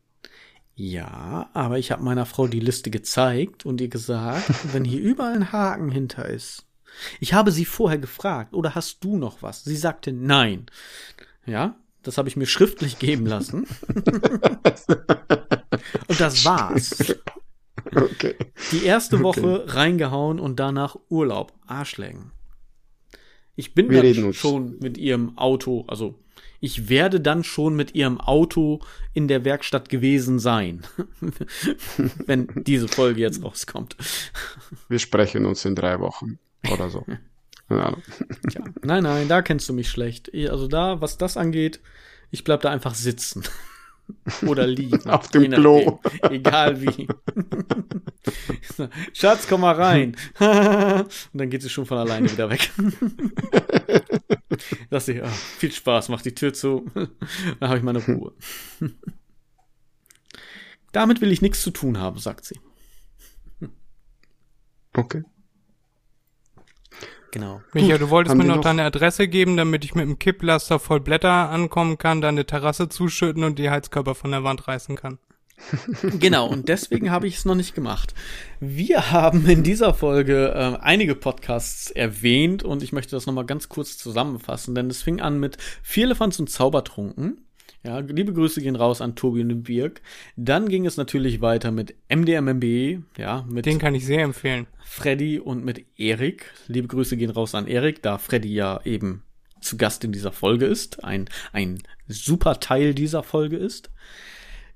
ja, aber ich habe meiner Frau die Liste gezeigt und ihr gesagt, wenn hier überall ein Haken hinter ist. Ich habe sie vorher gefragt, oder hast du noch was? Sie sagte nein. Ja, das habe ich mir schriftlich geben lassen. und das war's. Okay. Die erste Woche reingehauen und danach Urlaub. Arschlecken. Ich bin Wir dann schon mit ihrem Auto, also ich werde dann schon mit ihrem Auto in der Werkstatt gewesen sein, wenn diese Folge jetzt rauskommt. Wir sprechen uns in drei Wochen oder so. Tja, nein, nein, da kennst du mich schlecht. Also da, was das angeht, ich bleib da einfach sitzen. Oder liegen. Auf dem je nachdem. Klo. Egal wie. Schatz, komm mal rein. Und dann geht sie schon von alleine wieder weg. Dass sie, ah, viel Spaß, mach die Tür zu. Dann habe ich meine Ruhe. Damit will ich nichts zu tun haben, sagt sie. Okay. Genau. Micha, du wolltest haben mir noch, noch- deine Adresse geben, damit ich mit dem Kipplaster voll Blätter ankommen kann, deine Terrasse zuschütten und die Heizkörper von der Wand reißen kann. Genau, und deswegen habe ich es noch nicht gemacht. Wir haben in dieser Folge äh, einige Podcasts erwähnt und ich möchte das nochmal ganz kurz zusammenfassen, denn es fing an mit Vier Elefants und Zaubertrunken. Ja, liebe Grüße gehen raus an Tobi und Birk. Dann ging es natürlich weiter mit MDMMB, ja, mit Den kann ich sehr empfehlen. Freddy und mit Erik. Liebe Grüße gehen raus an Erik, da Freddy ja eben zu Gast in dieser Folge ist, ein, ein super Teil dieser Folge ist.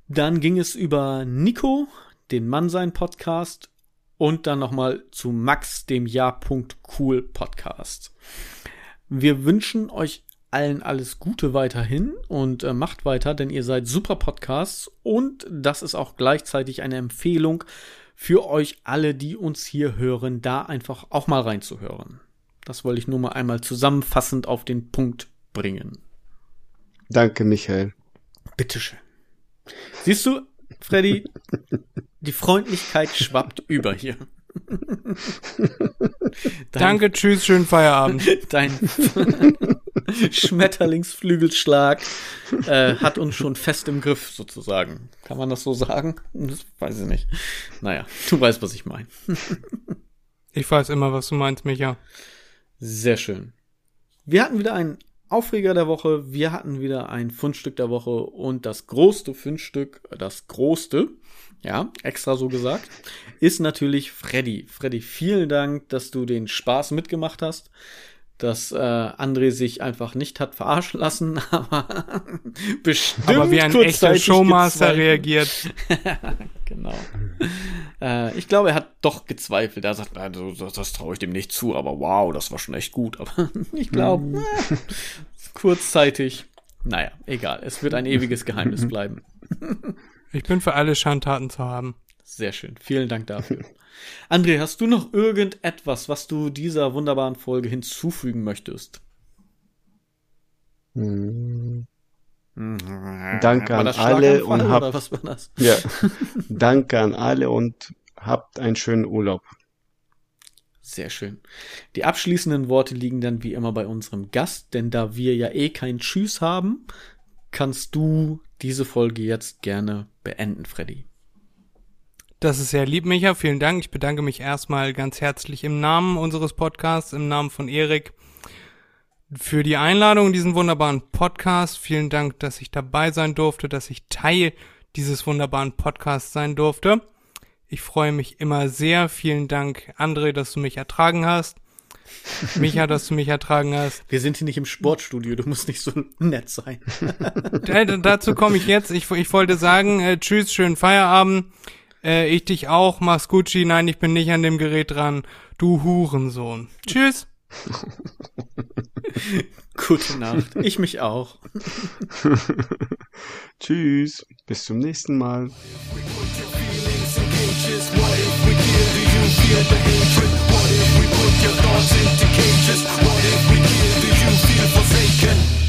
Dann ging es über Nico, den Mannsein Podcast und dann nochmal zu Max, dem Ja.cool Podcast. Wir wünschen euch allen alles Gute weiterhin und äh, macht weiter, denn ihr seid super Podcasts und das ist auch gleichzeitig eine Empfehlung für euch alle, die uns hier hören, da einfach auch mal reinzuhören. Das wollte ich nur mal einmal zusammenfassend auf den Punkt bringen. Danke, Michael. Bitteschön. Siehst du, Freddy, die Freundlichkeit schwappt über hier. Danke, tschüss, schönen Feierabend. Dein Schmetterlingsflügelschlag äh, hat uns schon fest im Griff, sozusagen. Kann man das so sagen? Das weiß ich nicht. Naja, du weißt, was ich meine. Ich weiß immer, was du meinst, Micha. Sehr schön. Wir hatten wieder einen Aufreger der Woche, wir hatten wieder ein Fundstück der Woche und das größte Fundstück, das größte, ja, extra so gesagt, ist natürlich Freddy. Freddy, vielen Dank, dass du den Spaß mitgemacht hast dass äh, André sich einfach nicht hat verarschen lassen, aber bestimmt Aber wie ein echter Showmaster gezweifelt. reagiert. genau. äh, ich glaube, er hat doch gezweifelt. Er sagt, also, das, das traue ich dem nicht zu, aber wow, das war schon echt gut. Aber ich glaube, mhm. äh, kurzzeitig. Naja, egal. Es wird ein ewiges Geheimnis bleiben. ich bin für alle Schandtaten zu haben. Sehr schön. Vielen Dank dafür. André, hast du noch irgendetwas, was du dieser wunderbaren Folge hinzufügen möchtest? Hm. Danke an alle und habt, was war das? Ja, danke an alle und habt einen schönen Urlaub. Sehr schön. Die abschließenden Worte liegen dann wie immer bei unserem Gast, denn da wir ja eh kein Tschüss haben, kannst du diese Folge jetzt gerne beenden, Freddy. Das ist sehr lieb, Micha. Vielen Dank. Ich bedanke mich erstmal ganz herzlich im Namen unseres Podcasts, im Namen von Erik, für die Einladung in diesen wunderbaren Podcast. Vielen Dank, dass ich dabei sein durfte, dass ich Teil dieses wunderbaren Podcasts sein durfte. Ich freue mich immer sehr. Vielen Dank, André, dass du mich ertragen hast. Micha, dass du mich ertragen hast. Wir sind hier nicht im Sportstudio, du musst nicht so nett sein. dazu komme ich jetzt. Ich, ich wollte sagen, äh, tschüss, schönen Feierabend. Äh, ich dich auch, mach's Gucci. Nein, ich bin nicht an dem Gerät dran. Du Hurensohn. Tschüss. Gute Nacht. Ich mich auch. Tschüss. Bis zum nächsten Mal. What if we put your thoughts into cages? What if we give you feel forsaken?